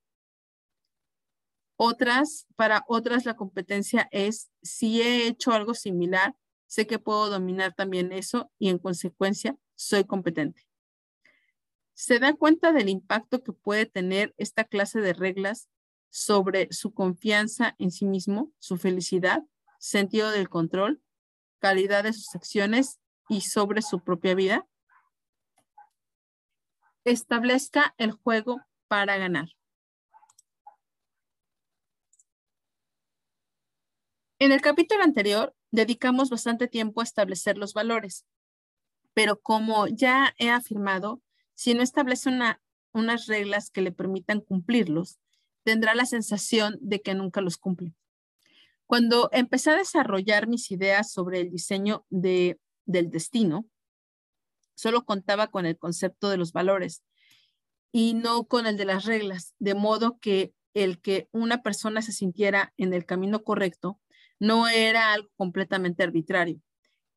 Otras, para otras la competencia es, si he hecho algo similar, sé que puedo dominar también eso y en consecuencia soy competente. ¿Se da cuenta del impacto que puede tener esta clase de reglas sobre su confianza en sí mismo, su felicidad, sentido del control, calidad de sus acciones y sobre su propia vida? Establezca el juego para ganar. En el capítulo anterior dedicamos bastante tiempo a establecer los valores, pero como ya he afirmado, si no establece unas reglas que le permitan cumplirlos, tendrá la sensación de que nunca los cumple. Cuando empecé a desarrollar mis ideas sobre el diseño de, del destino, solo contaba con el concepto de los valores y no con el de las reglas, de modo que el que una persona se sintiera en el camino correcto no era algo completamente arbitrario.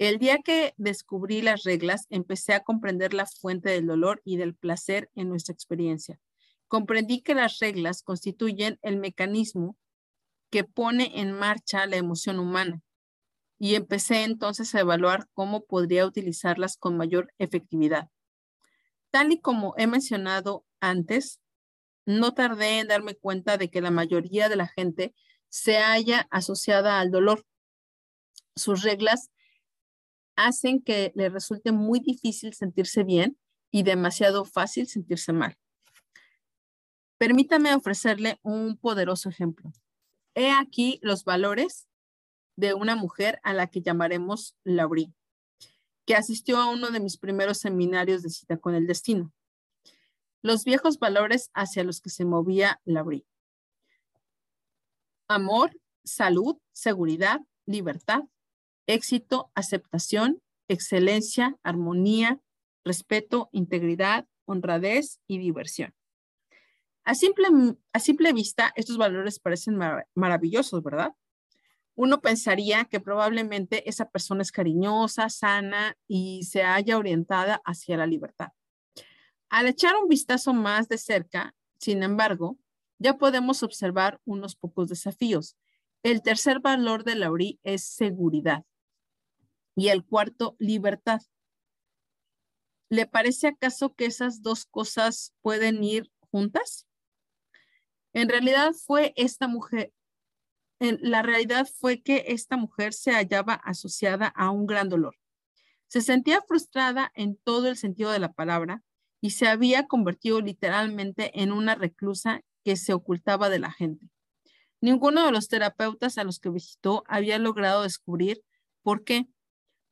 El día que descubrí las reglas, empecé a comprender la fuente del dolor y del placer en nuestra experiencia. Comprendí que las reglas constituyen el mecanismo que pone en marcha la emoción humana y empecé entonces a evaluar cómo podría utilizarlas con mayor efectividad. Tal y como he mencionado antes, no tardé en darme cuenta de que la mayoría de la gente se halla asociada al dolor. Sus reglas hacen que le resulte muy difícil sentirse bien y demasiado fácil sentirse mal. Permítame ofrecerle un poderoso ejemplo. He aquí los valores de una mujer a la que llamaremos Laurie, que asistió a uno de mis primeros seminarios de cita con el destino. Los viejos valores hacia los que se movía Laurie amor, salud, seguridad, libertad, éxito, aceptación, excelencia, armonía, respeto, integridad, honradez y diversión. A simple, a simple vista, estos valores parecen maravillosos, ¿verdad? Uno pensaría que probablemente esa persona es cariñosa, sana y se haya orientada hacia la libertad. Al echar un vistazo más de cerca, sin embargo, ya podemos observar unos pocos desafíos. El tercer valor de Laurie es seguridad y el cuarto, libertad. ¿Le parece acaso que esas dos cosas pueden ir juntas? En realidad fue esta mujer, en la realidad fue que esta mujer se hallaba asociada a un gran dolor. Se sentía frustrada en todo el sentido de la palabra y se había convertido literalmente en una reclusa que se ocultaba de la gente. Ninguno de los terapeutas a los que visitó había logrado descubrir por qué.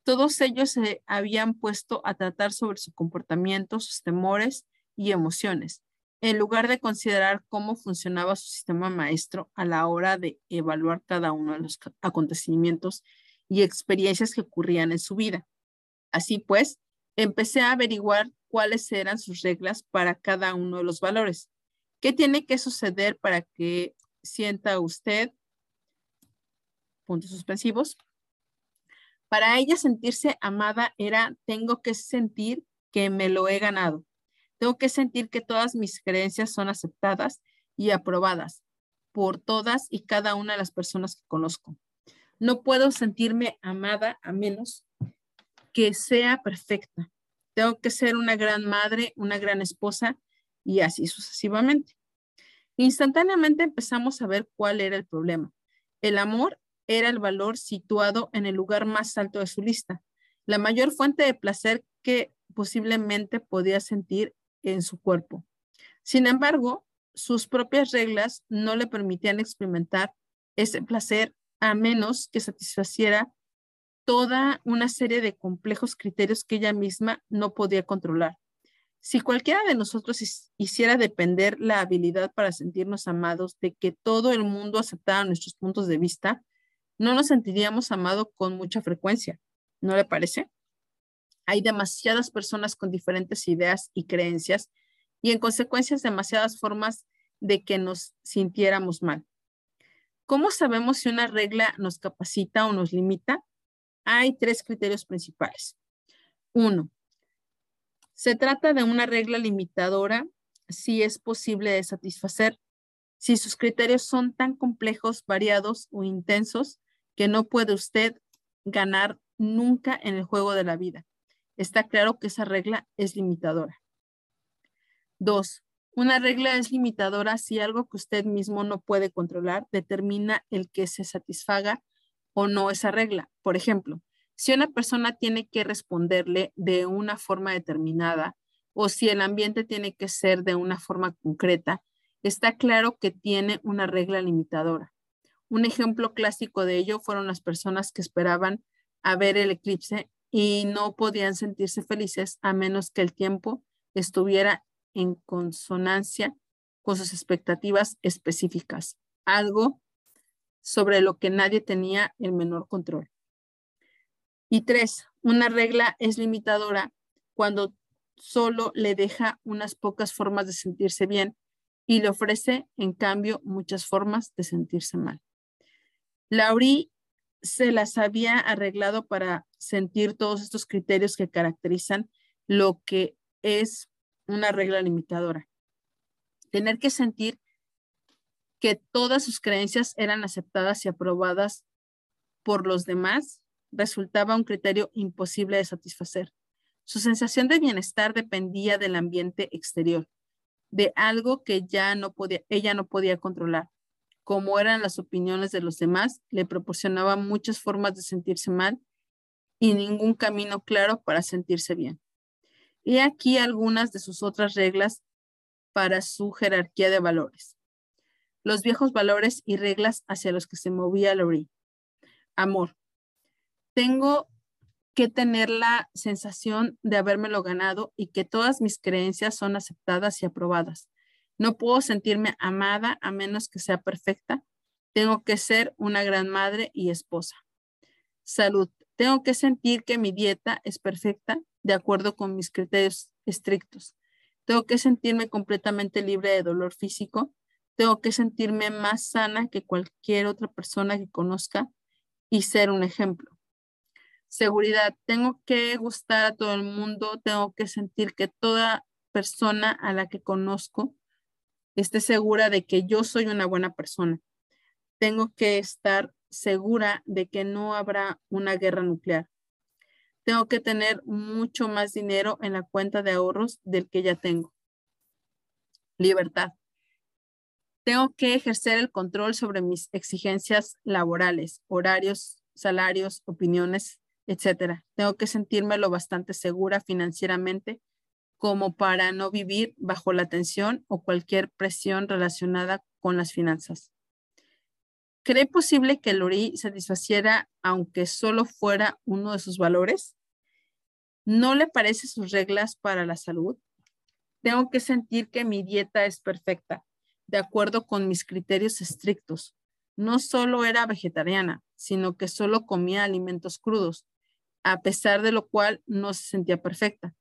Todos ellos se habían puesto a tratar sobre su comportamiento, sus temores y emociones, en lugar de considerar cómo funcionaba su sistema maestro a la hora de evaluar cada uno de los acontecimientos y experiencias que ocurrían en su vida. Así pues, empecé a averiguar cuáles eran sus reglas para cada uno de los valores. ¿Qué tiene que suceder para que sienta usted, puntos suspensivos? Para ella sentirse amada era, tengo que sentir que me lo he ganado. Tengo que sentir que todas mis creencias son aceptadas y aprobadas por todas y cada una de las personas que conozco. No puedo sentirme amada a menos que sea perfecta. Tengo que ser una gran madre, una gran esposa y así sucesivamente. Instantáneamente empezamos a ver cuál era el problema. El amor era el valor situado en el lugar más alto de su lista, la mayor fuente de placer que posiblemente podía sentir en su cuerpo. Sin embargo, sus propias reglas no le permitían experimentar ese placer a menos que satisfaciera toda una serie de complejos criterios que ella misma no podía controlar. Si cualquiera de nosotros hiciera depender la habilidad para sentirnos amados de que todo el mundo aceptara nuestros puntos de vista, no nos sentiríamos amados con mucha frecuencia. ¿No le parece? Hay demasiadas personas con diferentes ideas y creencias y en consecuencia demasiadas formas de que nos sintiéramos mal. ¿Cómo sabemos si una regla nos capacita o nos limita? Hay tres criterios principales. Uno, se trata de una regla limitadora si es posible de satisfacer, si sus criterios son tan complejos, variados o intensos que no puede usted ganar nunca en el juego de la vida está claro que esa regla es limitadora. Dos, una regla es limitadora si algo que usted mismo no puede controlar determina el que se satisfaga o no esa regla. Por ejemplo, si una persona tiene que responderle de una forma determinada o si el ambiente tiene que ser de una forma concreta, está claro que tiene una regla limitadora. Un ejemplo clásico de ello fueron las personas que esperaban a ver el eclipse y no podían sentirse felices a menos que el tiempo estuviera en consonancia con sus expectativas específicas, algo sobre lo que nadie tenía el menor control. Y tres, una regla es limitadora cuando solo le deja unas pocas formas de sentirse bien y le ofrece, en cambio, muchas formas de sentirse mal. Laurie se las había arreglado para sentir todos estos criterios que caracterizan lo que es una regla limitadora. Tener que sentir que todas sus creencias eran aceptadas y aprobadas por los demás resultaba un criterio imposible de satisfacer. Su sensación de bienestar dependía del ambiente exterior, de algo que ya no podía, ella no podía controlar como eran las opiniones de los demás, le proporcionaba muchas formas de sentirse mal y ningún camino claro para sentirse bien. Y aquí algunas de sus otras reglas para su jerarquía de valores. Los viejos valores y reglas hacia los que se movía Lori. Amor. Tengo que tener la sensación de habérmelo ganado y que todas mis creencias son aceptadas y aprobadas. No puedo sentirme amada a menos que sea perfecta. Tengo que ser una gran madre y esposa. Salud. Tengo que sentir que mi dieta es perfecta de acuerdo con mis criterios estrictos. Tengo que sentirme completamente libre de dolor físico. Tengo que sentirme más sana que cualquier otra persona que conozca y ser un ejemplo. Seguridad. Tengo que gustar a todo el mundo. Tengo que sentir que toda persona a la que conozco esté segura de que yo soy una buena persona. Tengo que estar segura de que no habrá una guerra nuclear. Tengo que tener mucho más dinero en la cuenta de ahorros del que ya tengo. Libertad. Tengo que ejercer el control sobre mis exigencias laborales, horarios, salarios, opiniones, etcétera. Tengo que sentirme lo bastante segura financieramente como para no vivir bajo la tensión o cualquier presión relacionada con las finanzas. ¿Cree posible que Lori satisfaciera aunque solo fuera uno de sus valores? ¿No le parecen sus reglas para la salud? Tengo que sentir que mi dieta es perfecta, de acuerdo con mis criterios estrictos. No solo era vegetariana, sino que solo comía alimentos crudos, a pesar de lo cual no se sentía perfecta.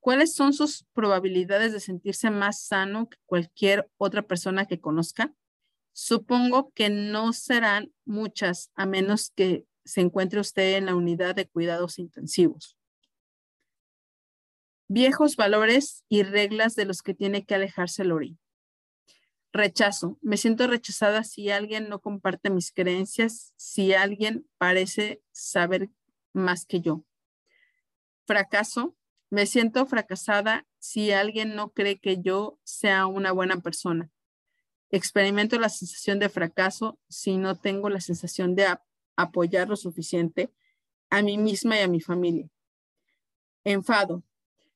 ¿Cuáles son sus probabilidades de sentirse más sano que cualquier otra persona que conozca? Supongo que no serán muchas, a menos que se encuentre usted en la unidad de cuidados intensivos. Viejos valores y reglas de los que tiene que alejarse Lori. Rechazo. Me siento rechazada si alguien no comparte mis creencias, si alguien parece saber más que yo. Fracaso. Me siento fracasada si alguien no cree que yo sea una buena persona. Experimento la sensación de fracaso si no tengo la sensación de apoyar lo suficiente a mí misma y a mi familia. Enfado.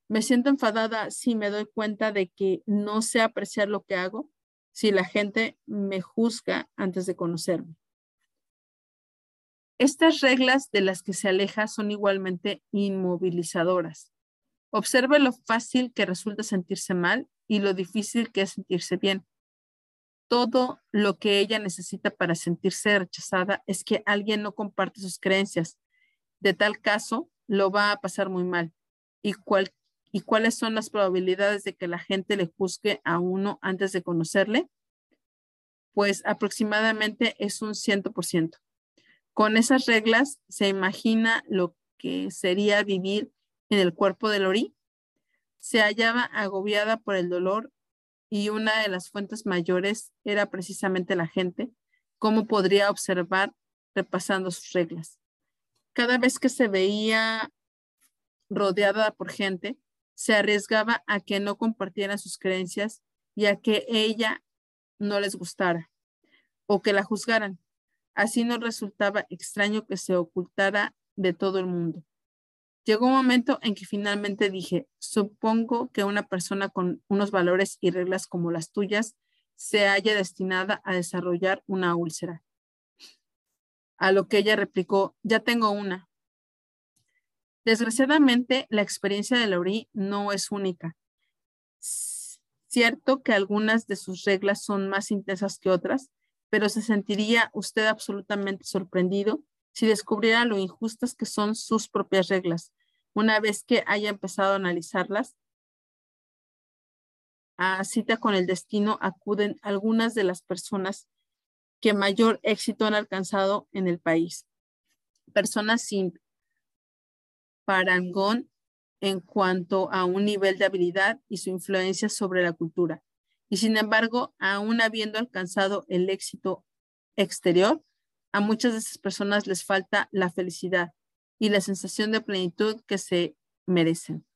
Me siento enfadada si me doy cuenta de que no sé apreciar lo que hago, si la gente me juzga antes de conocerme. Estas reglas de las que se aleja son igualmente inmovilizadoras. Observe lo fácil que resulta sentirse mal y lo difícil que es sentirse bien. Todo lo que ella necesita para sentirse rechazada es que alguien no comparte sus creencias. De tal caso, lo va a pasar muy mal. Y cual, ¿Y cuáles son las probabilidades de que la gente le juzgue a uno antes de conocerle? Pues aproximadamente es un ciento por ciento. Con esas reglas, ¿se imagina lo que sería vivir en el cuerpo de Lori? Se hallaba agobiada por el dolor y una de las fuentes mayores era precisamente la gente, como podría observar repasando sus reglas. Cada vez que se veía rodeada por gente, se arriesgaba a que no compartieran sus creencias y a que ella no les gustara o que la juzgaran. Así no resultaba extraño que se ocultara de todo el mundo. Llegó un momento en que finalmente dije, supongo que una persona con unos valores y reglas como las tuyas se haya destinada a desarrollar una úlcera. A lo que ella replicó, ya tengo una, Desgraciadamente, la experiencia de Laurie no es única. Cierto que algunas de sus reglas son más intensas que otras, pero se sentiría usted absolutamente sorprendido si descubriera lo injustas que son sus propias reglas. Una vez que haya empezado a analizarlas, a cita con el destino acuden algunas de las personas que mayor éxito han alcanzado en el país. Personas sin parangón en cuanto a un nivel de habilidad y su influencia sobre la cultura. Y sin embargo, aún habiendo alcanzado el éxito exterior, a muchas de esas personas les falta la felicidad y la sensación de plenitud que se merecen.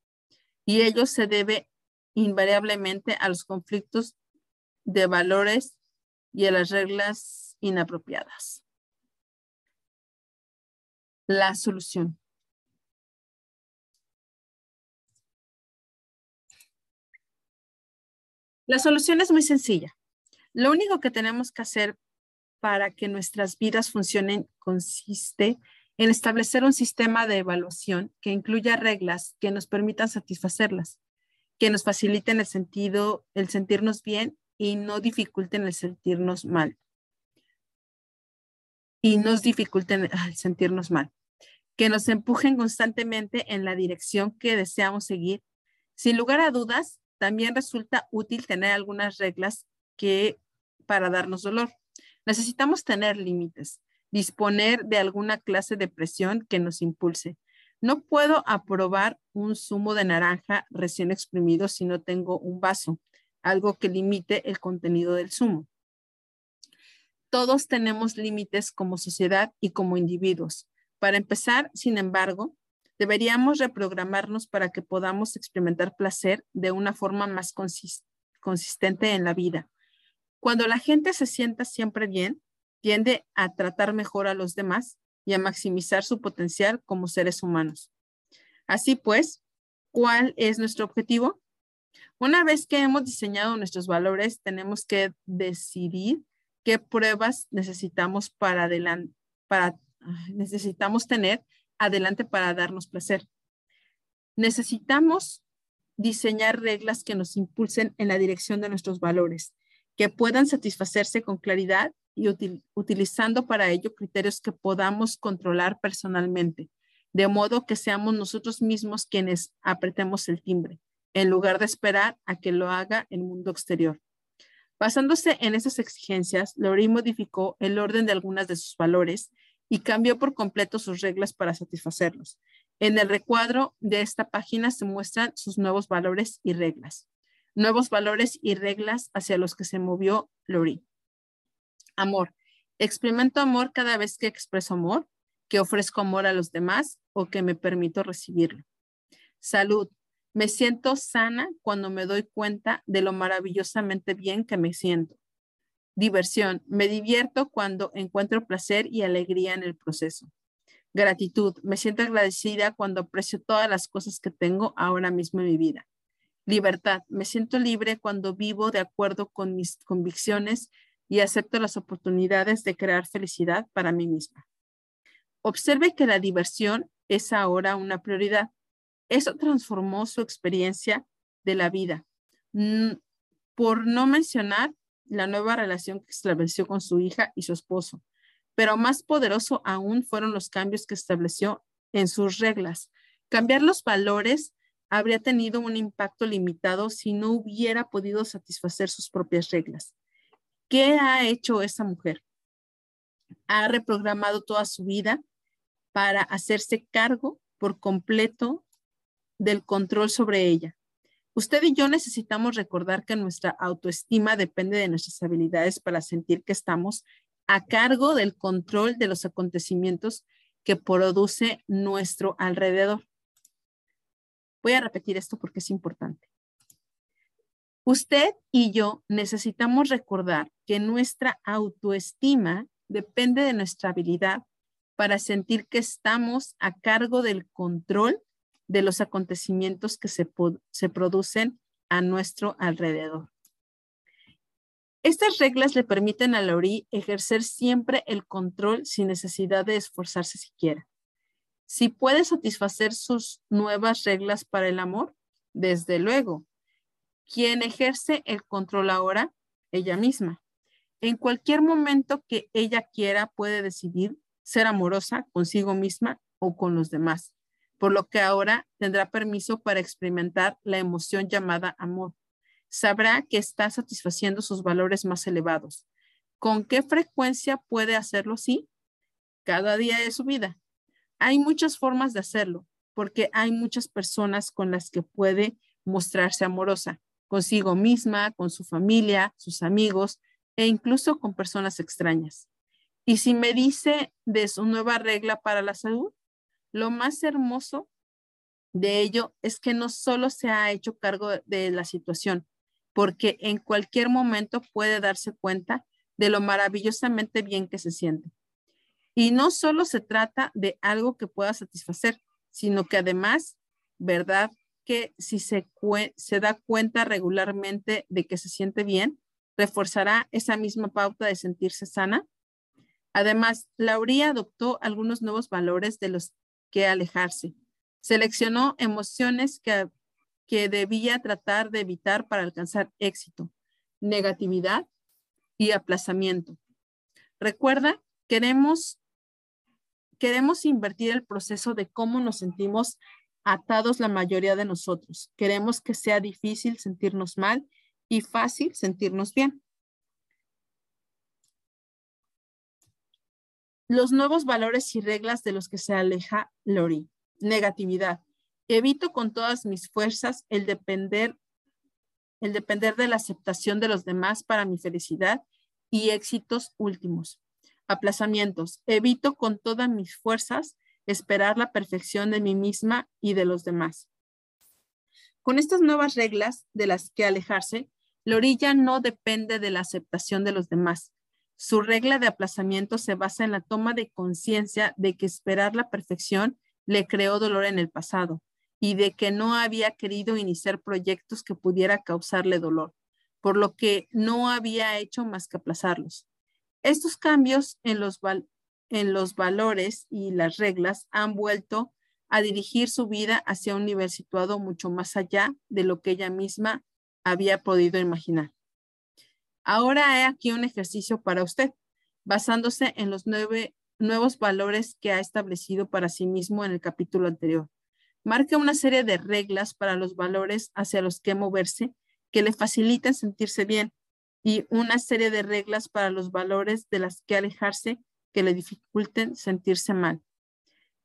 Y ello se debe invariablemente a los conflictos de valores y a las reglas inapropiadas. La solución. La solución es muy sencilla. Lo único que tenemos que hacer para que nuestras vidas funcionen consiste en establecer un sistema de evaluación que incluya reglas que nos permitan satisfacerlas, que nos faciliten el sentido, el sentirnos bien y no dificulten el sentirnos mal. Y nos dificulten el sentirnos mal. Que nos empujen constantemente en la dirección que deseamos seguir. Sin lugar a dudas, también resulta útil tener algunas reglas que para darnos dolor. Necesitamos tener límites, disponer de alguna clase de presión que nos impulse. No puedo aprobar un zumo de naranja recién exprimido si no tengo un vaso, algo que limite el contenido del zumo. Todos tenemos límites como sociedad y como individuos. Para empezar, sin embargo, Deberíamos reprogramarnos para que podamos experimentar placer de una forma más consistente en la vida. Cuando la gente se sienta siempre bien, tiende a tratar mejor a los demás y a maximizar su potencial como seres humanos. Así pues, ¿cuál es nuestro objetivo? Una vez que hemos diseñado nuestros valores, tenemos que decidir qué pruebas necesitamos para necesitamos tener adelante para darnos placer. Necesitamos diseñar reglas que nos impulsen en la dirección de nuestros valores, que puedan satisfacerse con claridad y utilizando para ello criterios que podamos controlar personalmente, de modo que seamos nosotros mismos quienes apretemos el timbre, en lugar de esperar a que lo haga el mundo exterior. Basándose en esas exigencias, Lori modificó el orden de algunas de sus valores y cambió por completo sus reglas para satisfacerlos. En el recuadro de esta página se muestran sus nuevos valores y reglas. Nuevos valores y reglas hacia los que se movió Lori. Amor. Experimento amor cada vez que expreso amor, que ofrezco amor a los demás o que me permito recibirlo. Salud. Me siento sana cuando me doy cuenta de lo maravillosamente bien que me siento. Diversión. Me divierto cuando encuentro placer y alegría en el proceso. Gratitud. Me siento agradecida cuando aprecio todas las cosas que tengo ahora mismo en mi vida. Libertad. Me siento libre cuando vivo de acuerdo con mis convicciones y acepto las oportunidades de crear felicidad para mí misma. Observe que la diversión es ahora una prioridad. Eso transformó su experiencia de la vida. Por no mencionar la nueva relación que estableció con su hija y su esposo, pero más poderoso aún fueron los cambios que estableció en sus reglas. Cambiar los valores habría tenido un impacto limitado si no hubiera podido satisfacer sus propias reglas. ¿Qué ha hecho esa mujer? Ha reprogramado toda su vida para hacerse cargo por completo del control sobre ella. Usted y yo necesitamos recordar que nuestra autoestima depende de nuestras habilidades para sentir que estamos a cargo del control de los acontecimientos que produce nuestro alrededor. Voy a repetir esto porque es importante. Usted y yo necesitamos recordar que nuestra autoestima depende de nuestra habilidad para sentir que estamos a cargo del control de los acontecimientos que se, se producen a nuestro alrededor. Estas reglas le permiten a Laurie ejercer siempre el control sin necesidad de esforzarse siquiera. Si puede satisfacer sus nuevas reglas para el amor, desde luego, quien ejerce el control ahora, ella misma. En cualquier momento que ella quiera puede decidir ser amorosa consigo misma o con los demás, por lo que ahora tendrá permiso para experimentar la emoción llamada amor. Sabrá que está satisfaciendo sus valores más elevados. ¿Con qué frecuencia puede hacerlo? Sí, cada día de su vida. Hay muchas formas de hacerlo, porque hay muchas personas con las que puede mostrarse amorosa consigo misma, con su familia, sus amigos e incluso con personas extrañas. Y si me dice de su nueva regla para la salud, lo más hermoso de ello es que no solo se ha hecho cargo de la situación, porque en cualquier momento puede darse cuenta de lo maravillosamente bien que se siente. Y no solo se trata de algo que pueda satisfacer, sino que además, ¿verdad? que si se, se da cuenta regularmente de que se siente bien, reforzará esa misma pauta de sentirse sana. Además, Lauría adoptó algunos nuevos valores de los que alejarse. Seleccionó emociones que, que debía tratar de evitar para alcanzar éxito, negatividad y aplazamiento. Recuerda, queremos, queremos invertir el proceso de cómo nos sentimos atados la mayoría de nosotros. Queremos que sea difícil sentirnos mal y fácil sentirnos bien. Los nuevos valores y reglas de los que se aleja Lori. Negatividad. Evito con todas mis fuerzas el depender, el depender de la aceptación de los demás para mi felicidad y éxitos últimos. Aplazamientos. Evito con todas mis fuerzas esperar la perfección de mí misma y de los demás. Con estas nuevas reglas de las que alejarse, la orilla no depende de la aceptación de los demás. Su regla de aplazamiento se basa en la toma de conciencia de que esperar la perfección le creó dolor en el pasado y de que no había querido iniciar proyectos que pudiera causarle dolor, por lo que no había hecho más que aplazarlos. Estos cambios en los, en los valores y las reglas han vuelto a dirigir su vida hacia un nivel situado mucho más allá de lo que ella misma había podido imaginar. Ahora he aquí un ejercicio para usted, basándose en los nueve, nuevos valores que ha establecido para sí mismo en el capítulo anterior. Marque una serie de reglas para los valores hacia los que moverse que le faciliten sentirse bien y una serie de reglas para los valores de las que alejarse que le dificulten sentirse mal.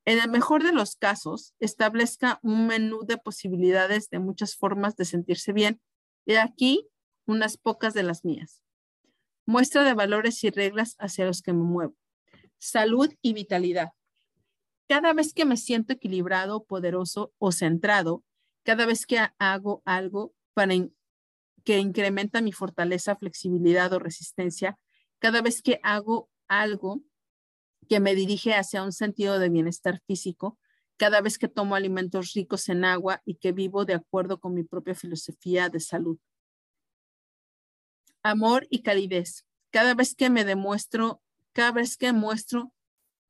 En el mejor de los casos, establezca un menú de posibilidades de muchas formas de sentirse bien. Y aquí unas pocas de las mías. Muestra de valores y reglas hacia los que me muevo. Salud y vitalidad. Cada vez que me siento equilibrado, poderoso o centrado, cada vez que hago algo para que incrementa mi fortaleza, flexibilidad o resistencia, cada vez que hago algo que me dirige hacia un sentido de bienestar físico, cada vez que tomo alimentos ricos en agua y que vivo de acuerdo con mi propia filosofía de salud. Amor y calidez. Cada vez que me demuestro, cada vez que muestro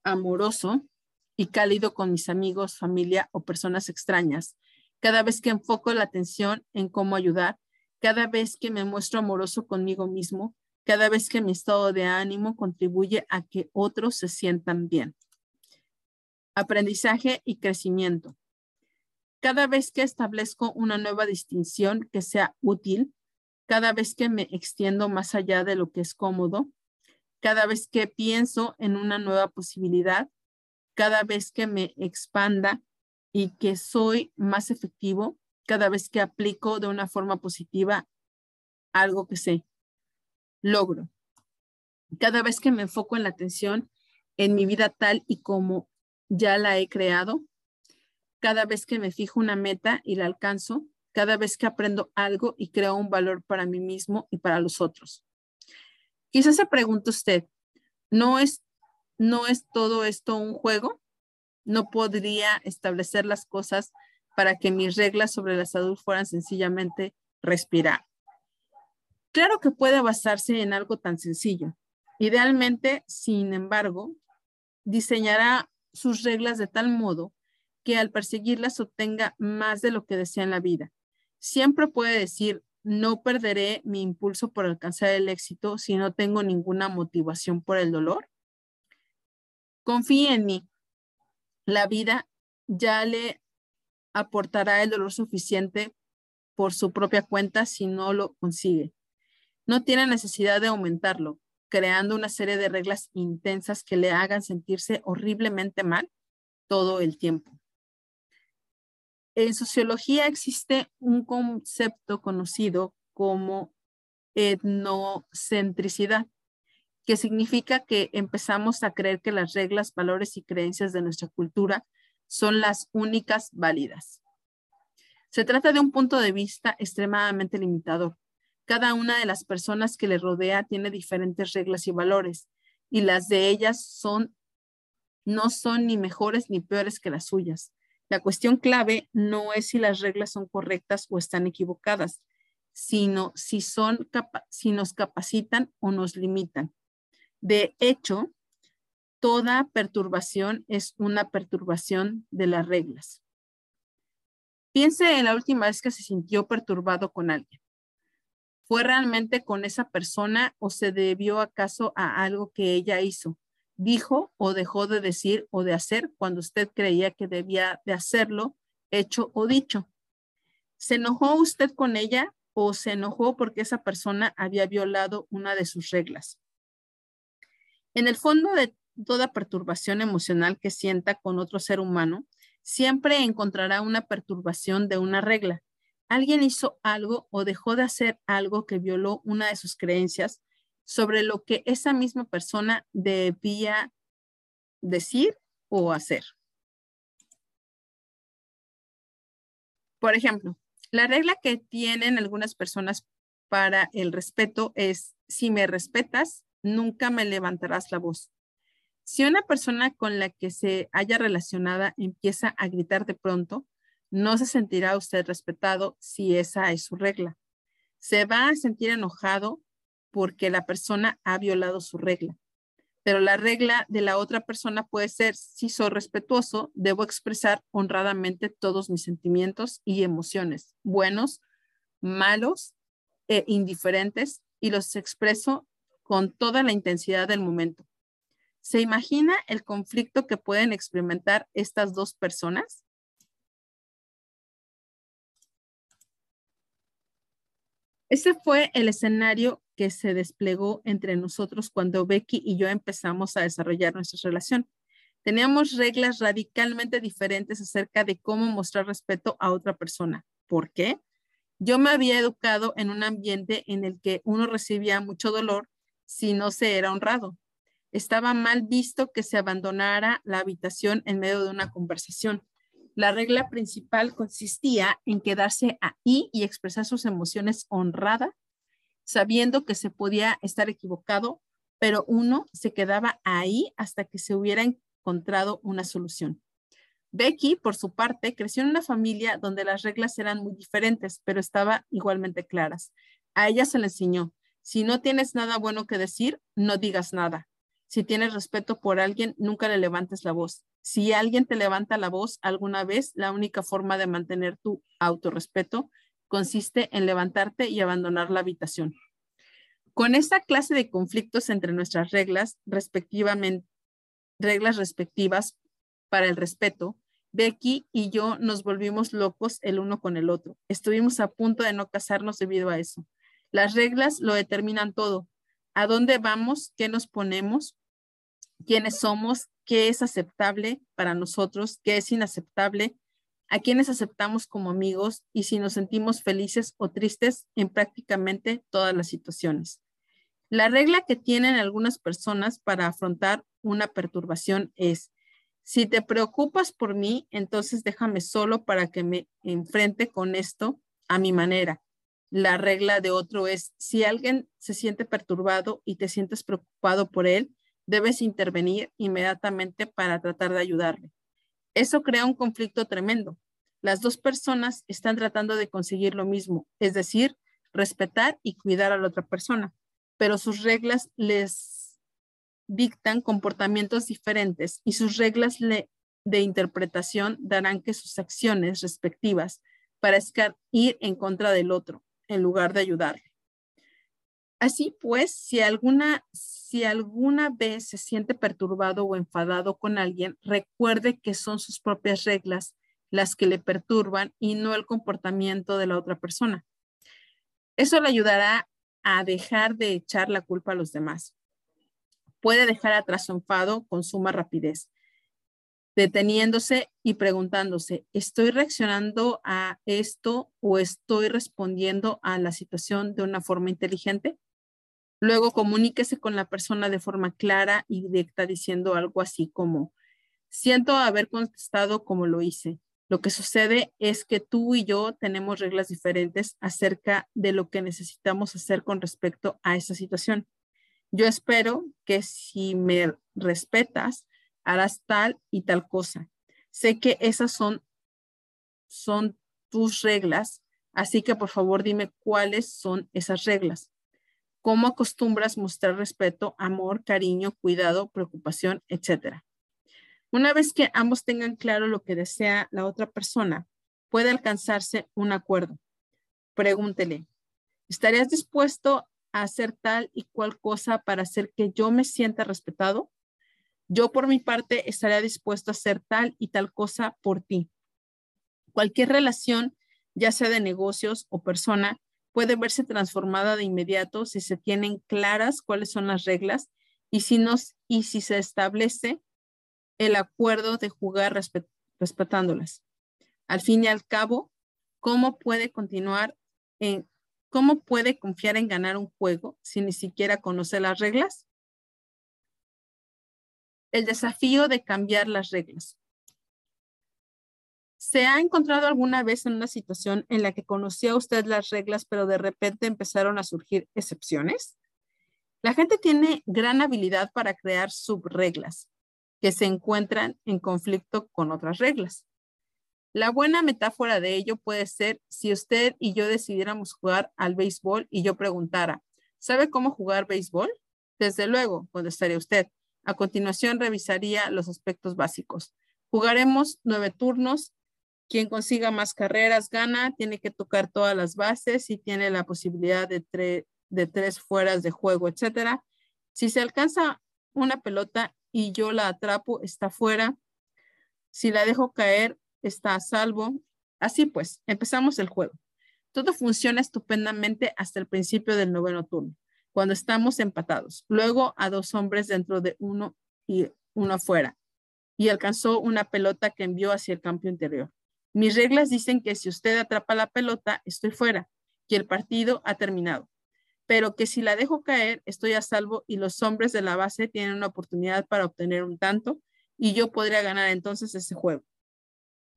amoroso y cálido con mis amigos, familia o personas extrañas, cada vez que enfoco la atención en cómo ayudar, cada vez que me muestro amoroso conmigo mismo, cada vez que mi estado de ánimo contribuye a que otros se sientan bien. Aprendizaje y crecimiento. Cada vez que establezco una nueva distinción que sea útil, cada vez que me extiendo más allá de lo que es cómodo, cada vez que pienso en una nueva posibilidad, cada vez que me expanda y que soy más efectivo, cada vez que aplico de una forma positiva algo que sé logro. Cada vez que me enfoco en la atención en mi vida tal y como ya la he creado, cada vez que me fijo una meta y la alcanzo, cada vez que aprendo algo y creo un valor para mí mismo y para los otros. Quizás se pregunte usted, ¿no es, ¿no es todo esto un juego? ¿No podría establecer las cosas para que mis reglas sobre la salud fueran sencillamente respirar? Claro que puede basarse en algo tan sencillo. Idealmente, sin embargo, diseñará sus reglas de tal modo que al perseguirlas obtenga más de lo que desea en la vida. Siempre puede decir, no perderé mi impulso por alcanzar el éxito si no tengo ninguna motivación por el dolor. Confíe en mí. La vida ya le aportará el dolor suficiente por su propia cuenta si no lo consigue. No tiene necesidad de aumentarlo, creando una serie de reglas intensas que le hagan sentirse horriblemente mal todo el tiempo. En sociología existe un concepto conocido como etnocentricidad, que significa que empezamos a creer que las reglas, valores y creencias de nuestra cultura son las únicas válidas. Se trata de un punto de vista extremadamente limitador, cada una de las personas que le rodea tiene diferentes reglas y valores y las de ellas son no son ni mejores ni peores que las suyas. La cuestión clave no es si las reglas son correctas o están equivocadas, sino si son si nos capacitan o nos limitan. De hecho, toda perturbación es una perturbación de las reglas. Piense en la última vez que se sintió perturbado con alguien. ¿Fue realmente con esa persona o se debió acaso a algo que ella hizo? Dijo o dejó de decir o de hacer cuando usted creía que debía de hacerlo, hecho o dicho. ¿Se enojó usted con ella o se enojó porque esa persona había violado una de sus reglas? En el fondo de toda perturbación emocional que sienta con otro ser humano, siempre encontrará una perturbación de una regla, alguien hizo algo o dejó de hacer algo que violó una de sus creencias sobre lo que esa misma persona debía decir o hacer. Por ejemplo, la regla que tienen algunas personas para el respeto es, si me respetas, nunca me levantarás la voz. Si una persona con la que se haya relacionada empieza a gritar de pronto, no se sentirá usted respetado si esa es su regla. Se va a sentir enojado porque la persona ha violado su regla. Pero la regla de la otra persona puede ser, si soy respetuoso, debo expresar honradamente todos mis sentimientos y emociones, buenos, malos e indiferentes, y los expreso con toda la intensidad del momento. ¿Se imagina el conflicto que pueden experimentar estas dos personas? Ese fue el escenario que se desplegó entre nosotros cuando Becky y yo empezamos a desarrollar nuestra relación. Teníamos reglas radicalmente diferentes acerca de cómo mostrar respeto a otra persona. ¿Por qué? Yo me había educado en un ambiente en el que uno recibía mucho dolor si no se era honrado. Estaba mal visto que se abandonara la habitación en medio de una conversación. La regla principal consistía en quedarse ahí y expresar sus emociones honrada, sabiendo que se podía estar equivocado, pero uno se quedaba ahí hasta que se hubiera encontrado una solución. Becky, por su parte, creció en una familia donde las reglas eran muy diferentes, pero estaban igualmente claras. A ella se le enseñó, si no tienes nada bueno que decir, no digas nada. Si tienes respeto por alguien, nunca le levantes la voz. Si alguien te levanta la voz alguna vez, la única forma de mantener tu autorrespeto consiste en levantarte y abandonar la habitación. Con esta clase de conflictos entre nuestras reglas, respectivamente, reglas respectivas para el respeto, Becky y yo nos volvimos locos el uno con el otro. Estuvimos a punto de no casarnos debido a eso. Las reglas lo determinan todo. ¿A dónde vamos? ¿Qué nos ponemos? ¿Quiénes somos? ¿Qué es aceptable para nosotros? ¿Qué es inaceptable? ¿A quiénes aceptamos como amigos? Y si nos sentimos felices o tristes en prácticamente todas las situaciones. La regla que tienen algunas personas para afrontar una perturbación es, si te preocupas por mí, entonces déjame solo para que me enfrente con esto a mi manera. La regla de otro es, si alguien se siente perturbado y te sientes preocupado por él, debes intervenir inmediatamente para tratar de ayudarle. Eso crea un conflicto tremendo. Las dos personas están tratando de conseguir lo mismo, es decir, respetar y cuidar a la otra persona, pero sus reglas les dictan comportamientos diferentes y sus reglas de interpretación darán que sus acciones respectivas parezcan ir en contra del otro en lugar de ayudarle. Así pues, si alguna, si alguna vez se siente perturbado o enfadado con alguien, recuerde que son sus propias reglas las que le perturban y no el comportamiento de la otra persona. Eso le ayudará a dejar de echar la culpa a los demás. Puede dejar atrás su enfado con suma rapidez deteniéndose y preguntándose, ¿estoy reaccionando a esto o estoy respondiendo a la situación de una forma inteligente? Luego comuníquese con la persona de forma clara y directa diciendo algo así como, siento haber contestado como lo hice. Lo que sucede es que tú y yo tenemos reglas diferentes acerca de lo que necesitamos hacer con respecto a esa situación. Yo espero que si me respetas, harás tal y tal cosa. Sé que esas son, son tus reglas, así que por favor dime cuáles son esas reglas. ¿Cómo acostumbras mostrar respeto, amor, cariño, cuidado, preocupación, etcétera? Una vez que ambos tengan claro lo que desea la otra persona, puede alcanzarse un acuerdo. Pregúntele, ¿estarías dispuesto a hacer tal y cual cosa para hacer que yo me sienta respetado? Yo por mi parte estaría dispuesto a hacer tal y tal cosa por ti. Cualquier relación, ya sea de negocios o persona, puede verse transformada de inmediato si se tienen claras cuáles son las reglas y si, se establece el acuerdo de jugar respetándolas. Al fin y al cabo, ¿cómo puede continuar en, cómo puede confiar en ganar un juego si ni siquiera conoce las reglas? el desafío de cambiar las reglas. ¿Se ha encontrado alguna vez en una situación en la que conocía usted las reglas, pero de repente empezaron a surgir excepciones? La gente tiene gran habilidad para crear subreglas que se encuentran en conflicto con otras reglas. La buena metáfora de ello puede ser si usted y yo decidiéramos jugar al béisbol y yo preguntara, ¿sabe cómo jugar béisbol? Desde luego, contestaría usted, A continuación revisaría los aspectos básicos. Jugaremos nueve turnos. Quien consiga más carreras gana, tiene que tocar todas las bases y tiene la posibilidad de, de tres fueras de juego, etcétera. Si se alcanza una pelota y yo la atrapo, está fuera. Si la dejo caer, está a salvo. Así pues, empezamos el juego. Todo funciona estupendamente hasta el principio del noveno turno, cuando estamos empatados. Luego a dos hombres dentro de uno y uno afuera. Y alcanzó una pelota que envió hacia el campo interior. Mis reglas dicen que si usted atrapa la pelota, estoy fuera y el partido ha terminado. Pero que si la dejo caer, estoy a salvo y los hombres de la base tienen una oportunidad para obtener un tanto y yo podría ganar entonces ese juego.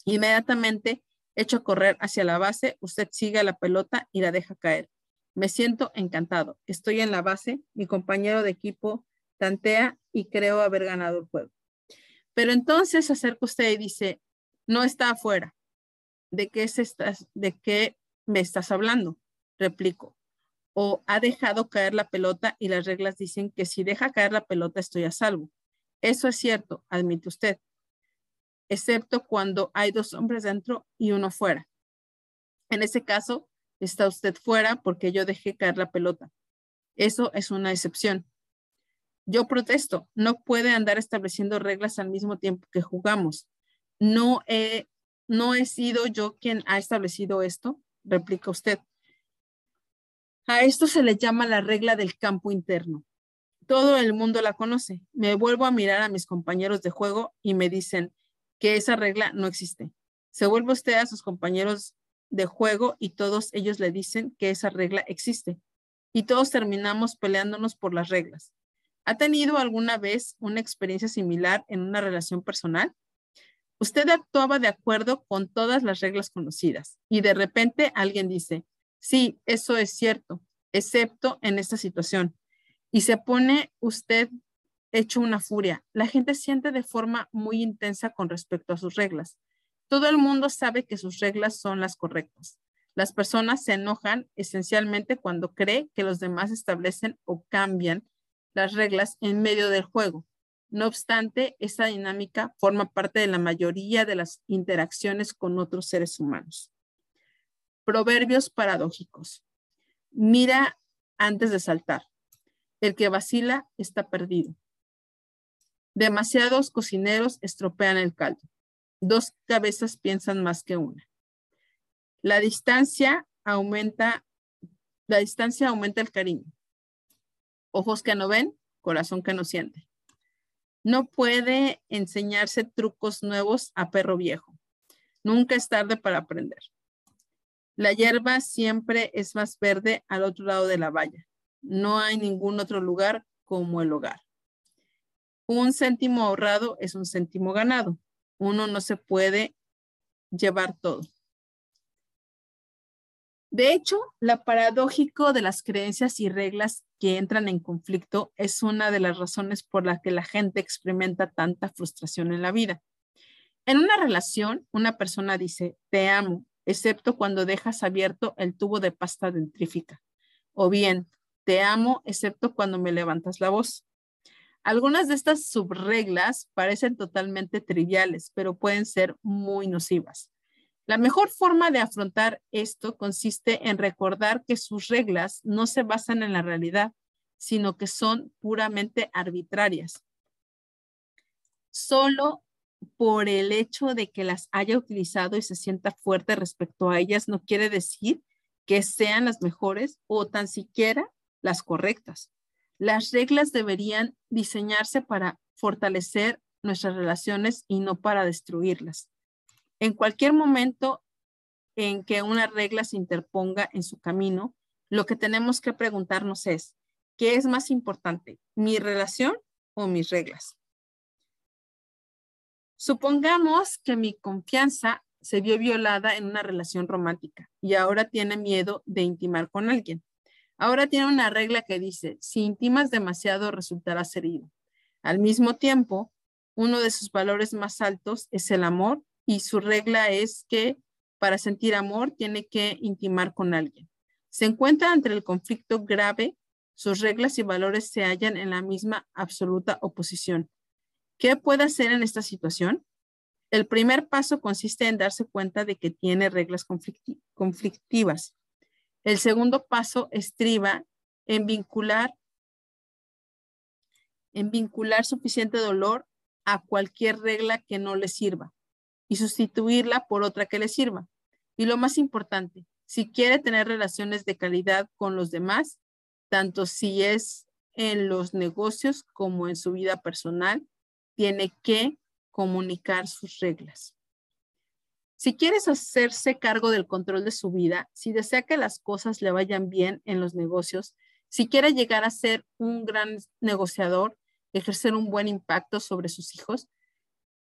Inmediatamente echo a correr hacia la base, usted sigue la pelota y la deja caer. Me siento encantado. Estoy en la base, mi compañero de equipo tantea y creo haber ganado el juego. Pero entonces acerca usted y dice, no está afuera. ¿De qué, ¿De qué me estás hablando? Replico. O ha dejado caer la pelota y las reglas dicen que si deja caer la pelota estoy a salvo. Eso es cierto, admite usted excepto cuando hay dos hombres dentro y uno fuera. En ese caso, está usted fuera porque yo dejé caer la pelota. Eso es una excepción. Yo protesto, no puede andar estableciendo reglas al mismo tiempo que jugamos. No he, no he sido yo quien ha establecido esto, replica usted. A esto se le llama la regla del campo interno. Todo el mundo la conoce. Me vuelvo a mirar a mis compañeros de juego y me dicen, que esa regla no existe. Se vuelve usted a sus compañeros de juego y todos ellos le dicen que esa regla existe. Y todos terminamos peleándonos por las reglas. ¿Ha tenido alguna vez una experiencia similar en una relación personal? Usted actuaba de acuerdo con todas las reglas conocidas y de repente alguien dice, sí, eso es cierto, excepto en esta situación. Y se pone usted hecho una furia. La gente siente de forma muy intensa con respecto a sus reglas. Todo el mundo sabe que sus reglas son las correctas. Las personas se enojan esencialmente cuando cree que los demás establecen o cambian las reglas en medio del juego. No obstante, esta dinámica forma parte de la mayoría de las interacciones con otros seres humanos. Proverbios paradójicos. Mira antes de saltar. El que vacila está perdido. Demasiados cocineros estropean el caldo. Dos cabezas piensan más que una. La distancia aumenta, la distancia aumenta el cariño. Ojos que no ven, corazón que no siente. No puede enseñarse trucos nuevos a perro viejo. Nunca es tarde para aprender. La hierba siempre es más verde al otro lado de la valla. No hay ningún otro lugar como el hogar. Un céntimo ahorrado es un céntimo ganado. Uno no se puede llevar todo. De hecho, la paradójico de las creencias y reglas que entran en conflicto es una de las razones por la que la gente experimenta tanta frustración en la vida. En una relación, una persona dice, te amo, excepto cuando dejas abierto el tubo de pasta dentrífica. O bien, te amo, excepto cuando me levantas la voz. Algunas de estas subreglas parecen totalmente triviales, pero pueden ser muy nocivas. La mejor forma de afrontar esto consiste en recordar que sus reglas no se basan en la realidad, sino que son puramente arbitrarias. Solo por el hecho de que las haya utilizado y se sienta fuerte respecto a ellas no quiere decir que sean las mejores o tan siquiera las correctas. Las reglas deberían diseñarse para fortalecer nuestras relaciones y no para destruirlas. En cualquier momento en que una regla se interponga en su camino, lo que tenemos que preguntarnos es, ¿qué es más importante, mi relación o mis reglas? Supongamos que mi confianza se vio violada en una relación romántica y ahora tiene miedo de intimar con alguien. Ahora tiene una regla que dice, si intimas demasiado resultarás herido. Al mismo tiempo, uno de sus valores más altos es el amor y su regla es que para sentir amor tiene que intimar con alguien. Se encuentra entre el conflicto grave Sus reglas y valores se hallan en la misma absoluta oposición. ¿Qué puede hacer en esta situación? El primer paso consiste en darse cuenta de que tiene reglas conflictivas. El segundo paso estriba en vincular en vincular suficiente dolor a cualquier regla que no le sirva y sustituirla por otra que le sirva. Y lo más importante, si quiere tener relaciones de calidad con los demás, tanto si es en los negocios como en su vida personal, tiene que comunicar sus reglas. Si quieres hacerse cargo del control de su vida, si desea que las cosas le vayan bien en los negocios, si quiere llegar a ser un gran negociador, ejercer un buen impacto sobre sus hijos,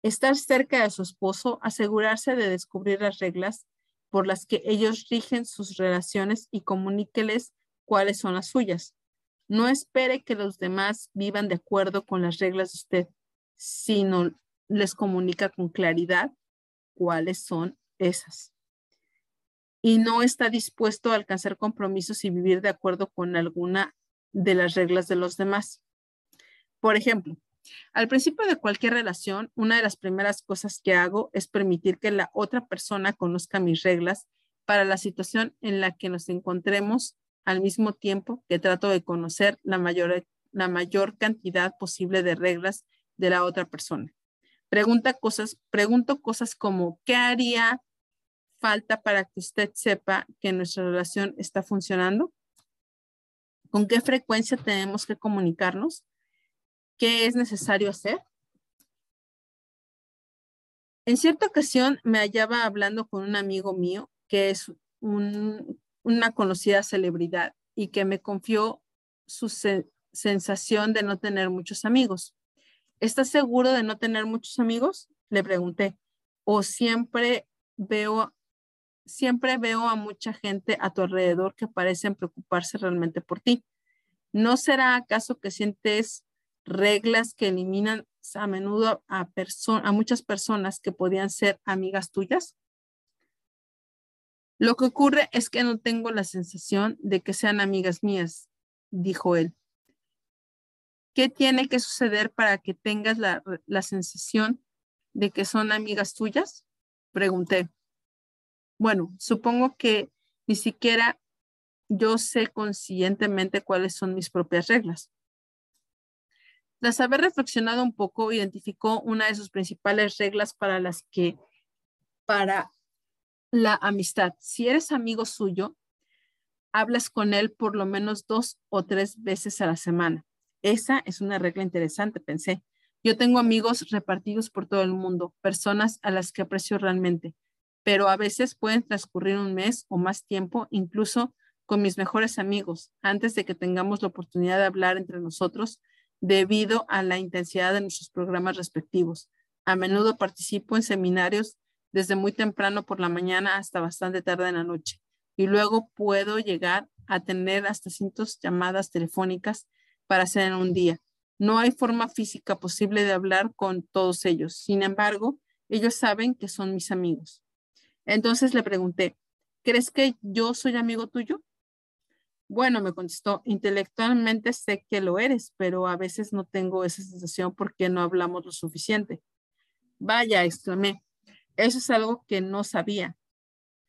estar cerca de su esposo, asegurarse de descubrir las reglas por las que ellos rigen sus relaciones y comuníqueles cuáles son las suyas. No espere que los demás vivan de acuerdo con las reglas de usted, sino les comunica con claridad cuáles son esas. Y no está dispuesto a alcanzar compromisos y vivir de acuerdo con alguna de las reglas de los demás. Por ejemplo, al principio de cualquier relación, una de las primeras cosas que hago es permitir que la otra persona conozca mis reglas para la situación en la que nos encontremos al mismo tiempo que trato de conocer la mayor, la mayor cantidad posible de reglas de la otra persona. Pregunta cosas, pregunto cosas como, ¿qué haría falta para que usted sepa que nuestra relación está funcionando? ¿Con qué frecuencia tenemos que comunicarnos? Qué es necesario hacer. En cierta ocasión me hallaba hablando con un amigo mío que es una conocida celebridad y que me confió su sensación de no tener muchos amigos. ¿Estás seguro de no tener muchos amigos? Le pregunté. O siempre veo, siempre veo a mucha gente a tu alrededor que parecen preocuparse realmente por ti. ¿No será acaso que sientes reglas que eliminan a menudo a, a muchas personas que podían ser amigas tuyas? Lo que ocurre es que no tengo la sensación de que sean amigas mías, dijo él. ¿Qué tiene que suceder para que tengas la, la sensación de que son amigas tuyas? Pregunté. Bueno, supongo que ni siquiera yo sé conscientemente cuáles son mis propias reglas. Tras haber reflexionado un poco, identificó una de sus principales reglas para las que, para la amistad. Si eres amigo suyo, hablas con él por lo menos dos o tres veces a la semana. Esa es una regla interesante, pensé. Yo tengo amigos repartidos por todo el mundo, personas a las que aprecio realmente, pero a veces pueden transcurrir un mes o más tiempo, incluso con mis mejores amigos, antes de que tengamos la oportunidad de hablar entre nosotros debido a la intensidad de nuestros programas respectivos. A menudo participo en seminarios desde muy temprano por la mañana hasta bastante tarde en la noche y luego puedo llegar a tener hasta cientos llamadas telefónicas para hacer en un día. No hay forma física posible de hablar con todos ellos. Sin embargo, ellos saben que son mis amigos. Entonces le pregunté, ¿crees que yo soy amigo tuyo? Bueno, me contestó, intelectualmente sé que lo eres, pero a veces no tengo esa sensación porque no hablamos lo suficiente. Vaya, exclamé, eso es algo que no sabía.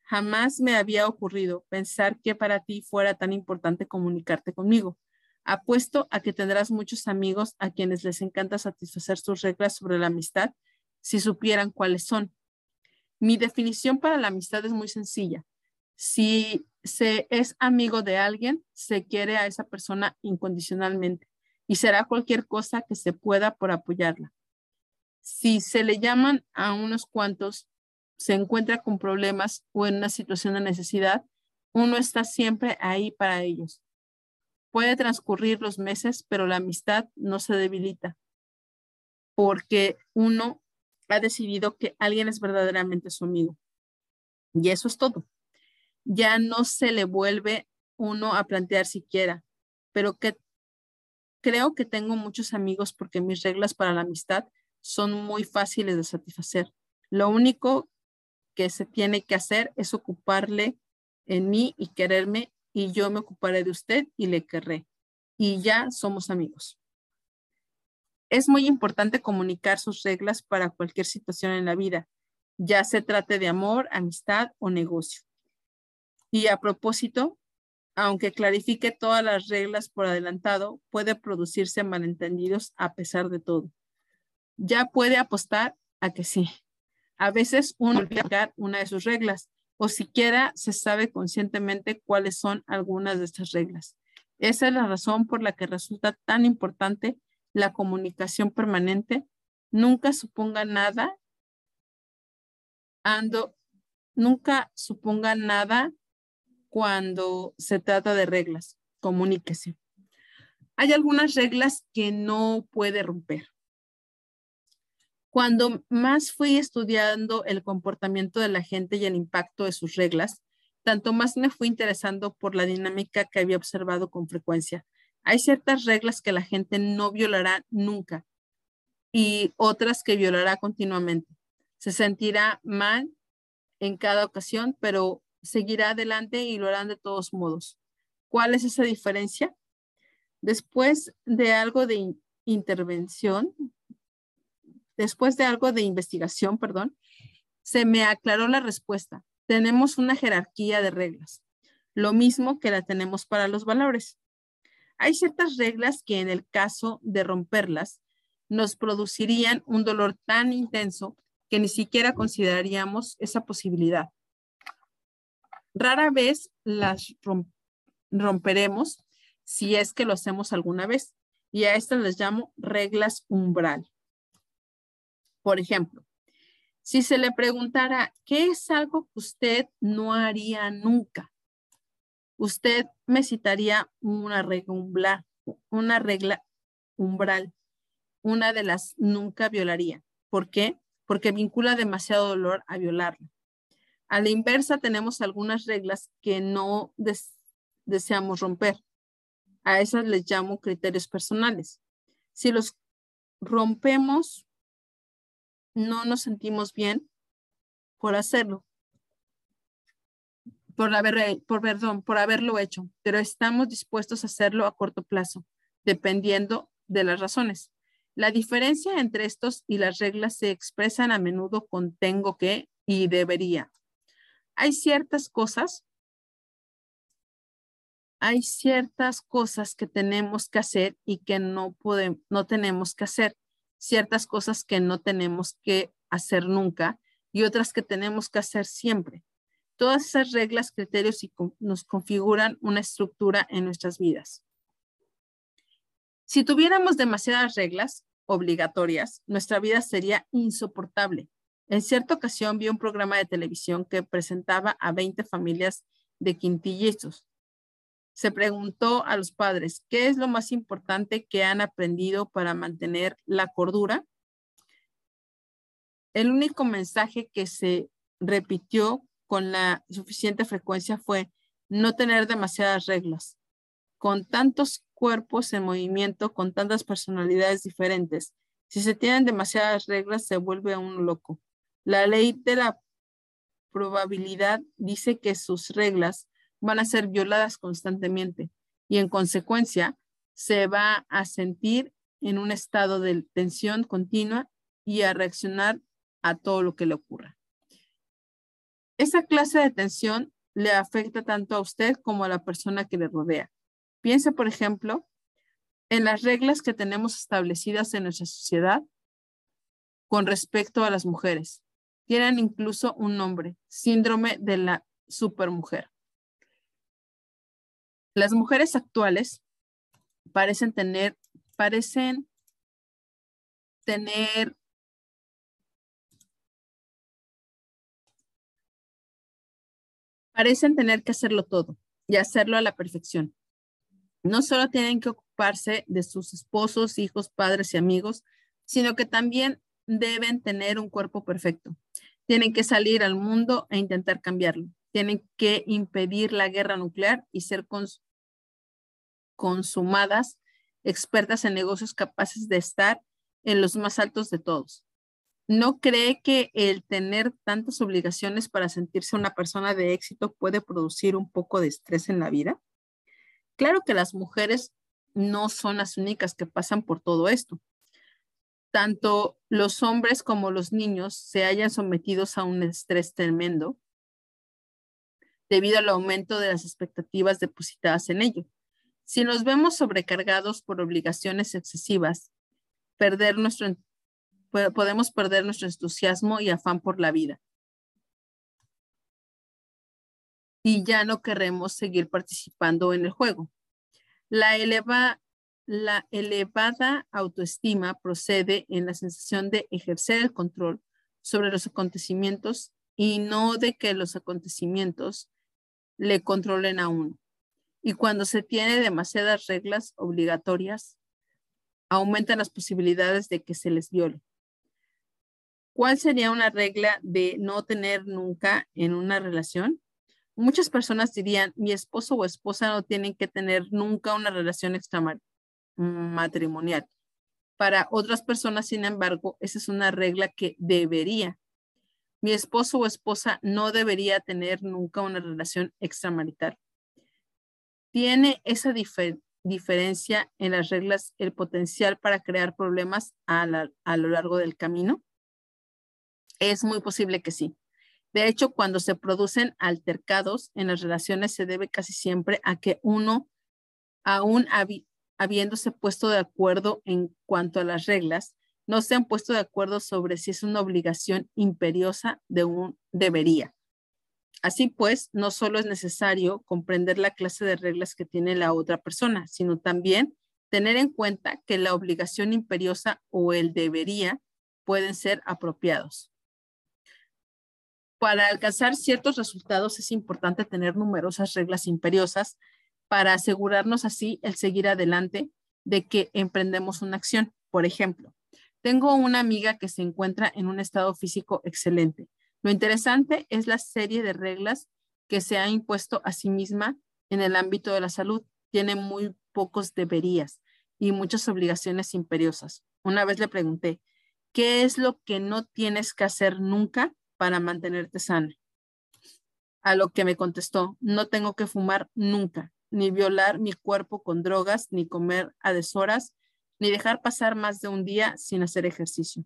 Jamás me había ocurrido pensar que para ti fuera tan importante comunicarte conmigo. Apuesto a que tendrás muchos amigos a quienes les encanta satisfacer sus reglas sobre la amistad si supieran cuáles son. Mi definición para la amistad es muy sencilla. Si se es amigo de alguien, se quiere a esa persona incondicionalmente y será cualquier cosa que se pueda por apoyarla. Si se le llaman a unos cuantos, se encuentra con problemas o en una situación de necesidad, uno está siempre ahí para ellos. Puede transcurrir los meses, pero la amistad no se debilita porque uno ha decidido que alguien es verdaderamente su amigo. Y eso es todo ya no se le vuelve uno a plantear siquiera, pero que creo que tengo muchos amigos porque mis reglas para la amistad son muy fáciles de satisfacer. Lo único que se tiene que hacer es ocuparle en mí y quererme y yo me ocuparé de usted y le querré. y ya somos amigos. Es muy importante comunicar sus reglas para cualquier situación en la vida, ya se trate de amor, amistad o negocio. Y a propósito, aunque clarifique todas las reglas por adelantado, puede producirse malentendidos a pesar de todo. Ya puede apostar a que sí. A veces uno olvida una de sus reglas o siquiera se sabe conscientemente cuáles son algunas de estas reglas. Esa es la razón por la que resulta tan importante la comunicación permanente. Nunca suponga nada, ando, nunca suponga nada cuando se trata de reglas. Comuníquese. Hay algunas reglas que no puede romper. Cuando más fui estudiando el comportamiento de la gente y el impacto de sus reglas, tanto más me fui interesando por la dinámica que había observado con frecuencia. Hay ciertas reglas que la gente no violará nunca y otras que violará continuamente. Se sentirá mal en cada ocasión, pero seguirá adelante y lo harán de todos modos. ¿Cuál es esa diferencia? Después de algo de intervención, después de algo de investigación, perdón, se me aclaró la respuesta. Tenemos una jerarquía de reglas, lo mismo que la tenemos para los valores. Hay ciertas reglas que en el caso de romperlas nos producirían un dolor tan intenso que ni siquiera consideraríamos esa posibilidad. Rara vez las romperemos si es que lo hacemos alguna vez. Y a estas les llamo reglas umbral. Por ejemplo, si se le preguntara, ¿qué es algo que usted no haría nunca? Usted me citaría una regla umbral, una regla umbral, una de las nunca violaría. ¿Por qué? Porque vincula demasiado dolor a violarla. A la inversa, tenemos algunas reglas que no deseamos romper. A esas les llamo criterios personales. Si los rompemos, no nos sentimos bien por hacerlo, por, haber, por, perdón, por haberlo hecho, pero estamos dispuestos a hacerlo a corto plazo, dependiendo de las razones. La diferencia entre estos y las reglas se expresan a menudo con tengo que y debería hay ciertas cosas, hay ciertas cosas que tenemos que hacer y que no podemos, no tenemos que hacer, ciertas cosas que no tenemos que hacer nunca y otras que tenemos que hacer siempre. Todas esas reglas, criterios y nos configuran una estructura en nuestras vidas. Si tuviéramos demasiadas reglas obligatorias, nuestra vida sería insoportable. En cierta ocasión vi un programa de televisión que presentaba a 20 familias de quintillizos. Se preguntó a los padres, ¿qué es lo más importante que han aprendido para mantener la cordura? El único mensaje que se repitió con la suficiente frecuencia fue no tener demasiadas reglas. Con tantos cuerpos en movimiento, con tantas personalidades diferentes, si se tienen demasiadas reglas, se vuelve un loco. La ley de la probabilidad dice que sus reglas van a ser violadas constantemente y en consecuencia se va a sentir en un estado de tensión continua y a reaccionar a todo lo que le ocurra. Esa clase de tensión le afecta tanto a usted como a la persona que le rodea. Piense, por ejemplo, en las reglas que tenemos establecidas en nuestra sociedad con respecto a las mujeres tienen incluso un nombre, síndrome de la supermujer. Las mujeres actuales parecen tener, parecen tener parecen tener que hacerlo todo y hacerlo a la perfección. No solo tienen que ocuparse de sus esposos, hijos, padres y amigos, sino que también deben tener un cuerpo perfecto. Tienen que salir al mundo e intentar cambiarlo. Tienen que impedir la guerra nuclear y ser consumadas, expertas en negocios capaces de estar en los más altos de todos. ¿No cree que el tener tantas obligaciones para sentirse una persona de éxito puede producir un poco de estrés en la vida? Claro que las mujeres no son las únicas que pasan por todo esto. Tanto los hombres como los niños se hayan sometidos a un estrés tremendo debido al aumento de las expectativas depositadas en ello. Si nos vemos sobrecargados por obligaciones excesivas, perder nuestro, podemos perder nuestro entusiasmo y afán por la vida. Y ya no queremos seguir participando en el juego. La, la elevada autoestima procede en la sensación de ejercer el control sobre los acontecimientos y no de que los acontecimientos le controlen a uno. Y cuando se tiene demasiadas reglas obligatorias, aumentan las posibilidades de que se les viole. ¿Cuál sería una regla de no tener nunca en una relación? Muchas personas dirían, mi esposo o esposa no tienen que tener nunca una relación extramatrimonial. Para otras personas, sin embargo, esa es una regla que debería. Mi esposo o esposa no debería tener nunca una relación extramarital. Tiene esa diferencia en las reglas el potencial para crear problemas a lo largo del camino. Es muy posible que sí. De hecho, cuando se producen altercados en las relaciones se debe casi siempre a que uno, aún habiéndose puesto de acuerdo en cuanto a las reglas, no se han puesto de acuerdo sobre si es una obligación imperiosa de un debería. Así pues, no solo es necesario comprender la clase de reglas que tiene la otra persona, sino también tener en cuenta que la obligación imperiosa o el debería pueden ser apropiados. Para alcanzar ciertos resultados es importante tener numerosas reglas imperiosas para asegurarnos así el seguir adelante de que emprendemos una acción. Por ejemplo, tengo una amiga que se encuentra en un estado físico excelente. Lo interesante es la serie de reglas que se ha impuesto a sí misma en el ámbito de la salud. Tiene muy pocos deberías y muchas obligaciones imperiosas. Una vez le pregunté, ¿qué es lo que no tienes que hacer nunca para mantenerte sana. A lo que me contestó, no tengo que fumar nunca, ni violar mi cuerpo con drogas, ni comer a deshoras, ni dejar pasar más de un día sin hacer ejercicio.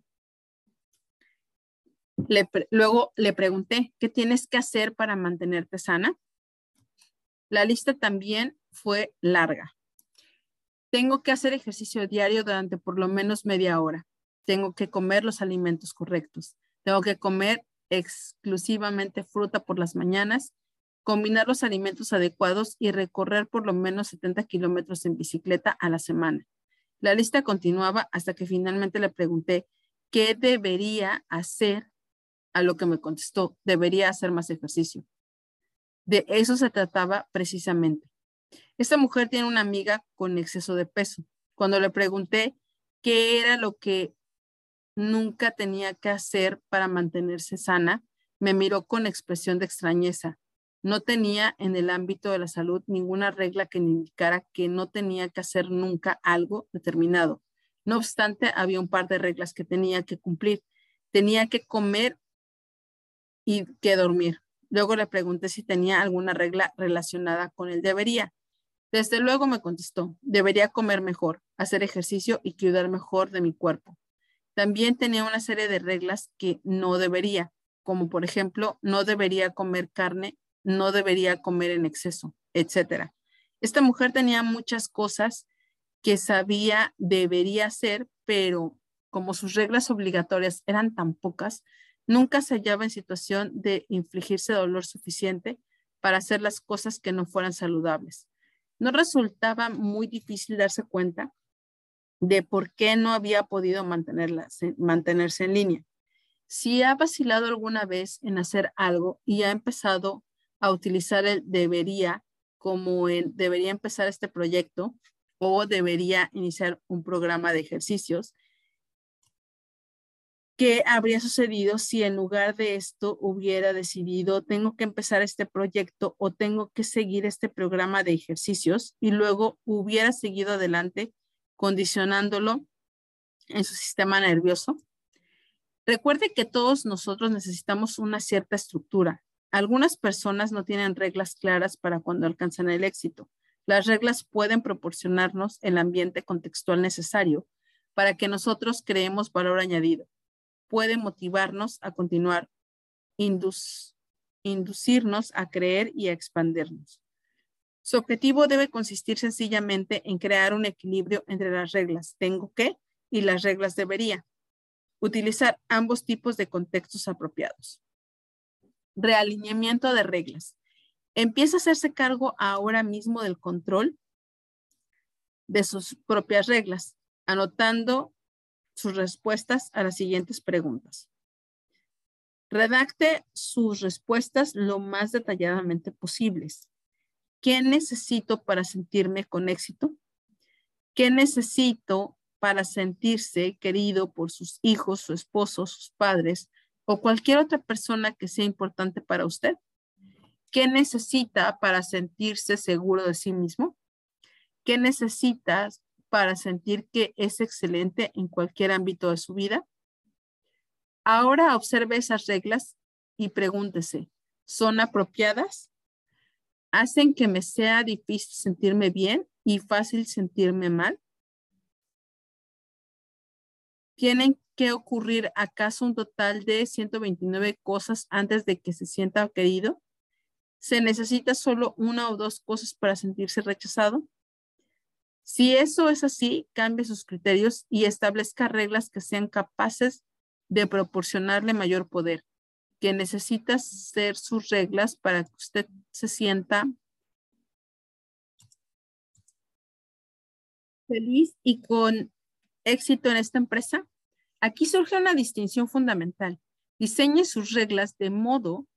luego le pregunté, ¿qué tienes que hacer para mantenerte sana? La lista también fue larga. Tengo que hacer ejercicio diario durante por lo menos media hora. Tengo que comer los alimentos correctos. Tengo que comer exclusivamente fruta por las mañanas, combinar los alimentos adecuados y recorrer por lo menos 70 kilómetros en bicicleta a la semana. La lista continuaba hasta que finalmente le pregunté qué debería hacer, a lo que me contestó, debería hacer más ejercicio. De eso se trataba precisamente. Esta mujer tiene una amiga con exceso de peso. Cuando le pregunté qué era lo que nunca tenía que hacer para mantenerse sana, me miró con expresión de extrañeza. No tenía en el ámbito de la salud ninguna regla que indicara que no tenía que hacer nunca algo determinado. No obstante, había un par de reglas que tenía que cumplir. Tenía que comer y que dormir. Luego le pregunté si tenía alguna regla relacionada con el debería. Desde luego me contestó, debería comer mejor, hacer ejercicio y cuidar mejor de mi cuerpo. También tenía una serie de reglas que no debería, como por ejemplo, no debería comer carne, no debería comer en exceso, etcétera. Esta mujer tenía muchas cosas que sabía debería hacer, pero como sus reglas obligatorias eran tan pocas, nunca se hallaba en situación de infligirse dolor suficiente para hacer las cosas que no fueran saludables. No resultaba muy difícil darse cuenta de por qué no había podido mantenerse en línea. Si ha vacilado alguna vez en hacer algo y ha empezado a utilizar el debería como el debería empezar este proyecto o debería iniciar un programa de ejercicios, ¿qué habría sucedido si en lugar de esto hubiera decidido tengo que empezar este proyecto o tengo que seguir este programa de ejercicios y luego hubiera seguido adelante condicionándolo en su sistema nervioso. Recuerde que todos nosotros necesitamos una cierta estructura. Algunas personas no tienen reglas claras para cuando alcanzan el éxito. Las reglas pueden proporcionarnos el ambiente contextual necesario para que nosotros creemos valor añadido. Puede motivarnos a continuar, inducirnos a creer y a expandirnos. Su objetivo debe consistir sencillamente en crear un equilibrio entre las reglas tengo que y las reglas debería. Utilizar ambos tipos de contextos apropiados. Realineamiento de reglas. Empieza a hacerse cargo ahora mismo del control de sus propias reglas, anotando sus respuestas a las siguientes preguntas. Redacte sus respuestas lo más detalladamente posibles. ¿Qué necesito para sentirme con éxito? ¿Qué necesito para sentirse querido por sus hijos, su esposo, sus padres o cualquier otra persona que sea importante para usted? ¿Qué necesita para sentirse seguro de sí mismo? ¿Qué necesitas para sentir que es excelente en cualquier ámbito de su vida? Ahora observe esas reglas y pregúntese, ¿son apropiadas? ¿Hacen que me sea difícil sentirme bien y fácil sentirme mal? ¿Tienen que ocurrir acaso un total de 129 cosas antes de que se sienta querido? ¿Se necesita solo una o dos cosas para sentirse rechazado? Si eso es así, cambie sus criterios y establezca reglas que sean capaces de proporcionarle mayor poder, que necesita ser sus reglas para que usted se sienta feliz y con éxito en esta empresa? Aquí surge una distinción fundamental. Diseñe sus reglas de modo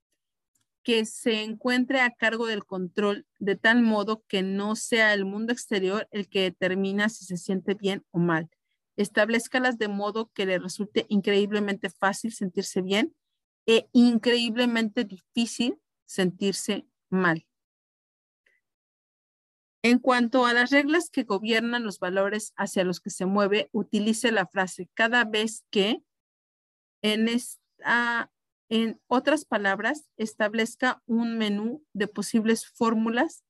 que se encuentre a cargo del control de tal modo que no sea el mundo exterior el que determina si se siente bien o mal. Establezcalas de modo que le resulte increíblemente fácil sentirse bien e increíblemente difícil sentirse mal. En cuanto a las reglas que gobiernan los valores hacia los que se mueve, utilice la frase cada vez que, en, otras palabras, establezca un menú de posibles fórmulas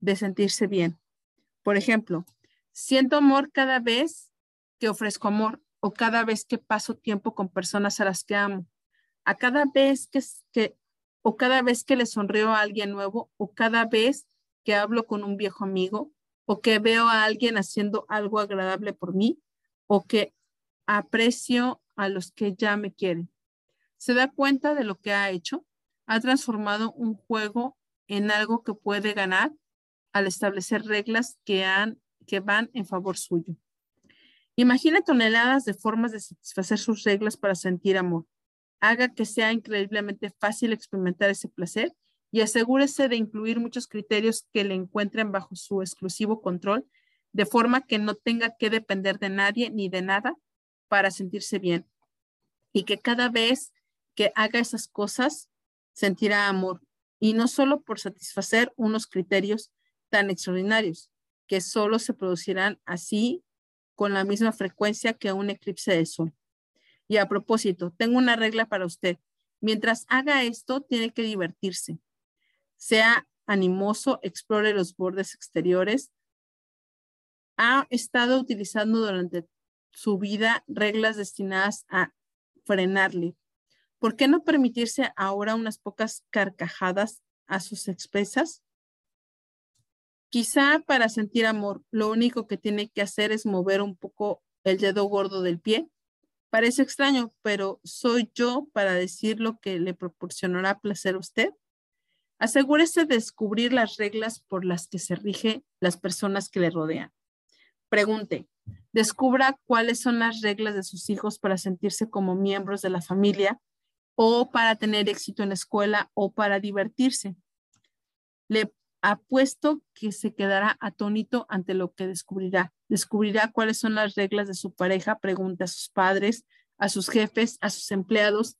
de sentirse bien. Por ejemplo, siento amor cada vez que ofrezco amor o cada vez que paso tiempo con personas a las que amo, a cada vez que, que o cada vez que le sonrío a alguien nuevo o cada vez que hablo con un viejo amigo o que veo a alguien haciendo algo agradable por mí o que aprecio a los que ya me quieren. Se da cuenta de lo que ha hecho. Ha transformado un juego en algo que puede ganar al establecer reglas que, han, que van en favor suyo. Imagina toneladas de formas de satisfacer sus reglas para sentir amor. Haga que sea increíblemente fácil experimentar ese placer y asegúrese de incluir muchos criterios que le encuentren bajo su exclusivo control, de forma que no tenga que depender de nadie ni de nada para sentirse bien. Y que cada vez que haga esas cosas, sentirá amor. Y no solo por satisfacer unos criterios tan extraordinarios, que solo se producirán así con la misma frecuencia que un eclipse de sol. Y a propósito, tengo una regla para usted. Mientras haga esto, tiene que divertirse sea animoso, explore los bordes exteriores. Ha estado utilizando durante su vida reglas destinadas a frenarle. ¿Por qué no permitirse ahora unas pocas carcajadas a sus expresas? Quizá para sentir amor, lo único que tiene que hacer es mover un poco el dedo gordo del pie. Parece extraño, pero soy yo para decir lo que le proporcionará placer a usted. Asegúrese de descubrir las reglas por las que se rige las personas que le rodean. Pregunte, descubra cuáles son las reglas de sus hijos para sentirse como miembros de la familia o para tener éxito en la escuela o para divertirse. Le apuesto que se quedará atónito ante lo que descubrirá. Descubrirá cuáles son las reglas de su pareja, pregunta a sus padres, a sus jefes, a sus empleados.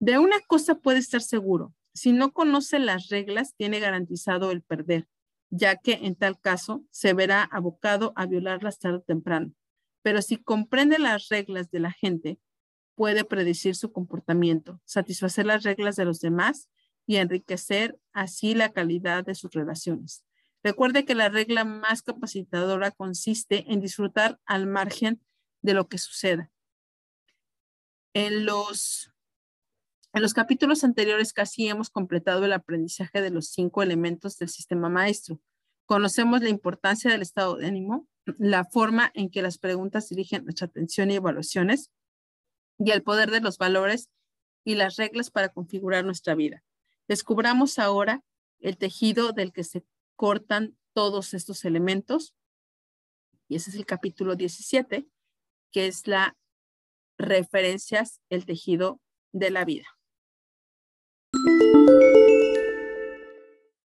De una cosa puede estar seguro, si no conoce las reglas, tiene garantizado el perder, ya que en tal caso se verá abocado a violarlas tarde o temprano. Pero si comprende las reglas de la gente, puede predecir su comportamiento, satisfacer las reglas de los demás y enriquecer así la calidad de sus relaciones. Recuerde que la regla más capacitadora consiste en disfrutar al margen de lo que suceda. En los, en los capítulos anteriores casi hemos completado el aprendizaje de los cinco elementos del sistema maestro. Conocemos la importancia del estado de ánimo, la forma en que las preguntas dirigen nuestra atención y evaluaciones, y el poder de los valores y las reglas para configurar nuestra vida. Descubramos ahora el tejido del que se cortan todos estos elementos. Y ese es el capítulo 17, que es la referencias, el tejido de la vida. Música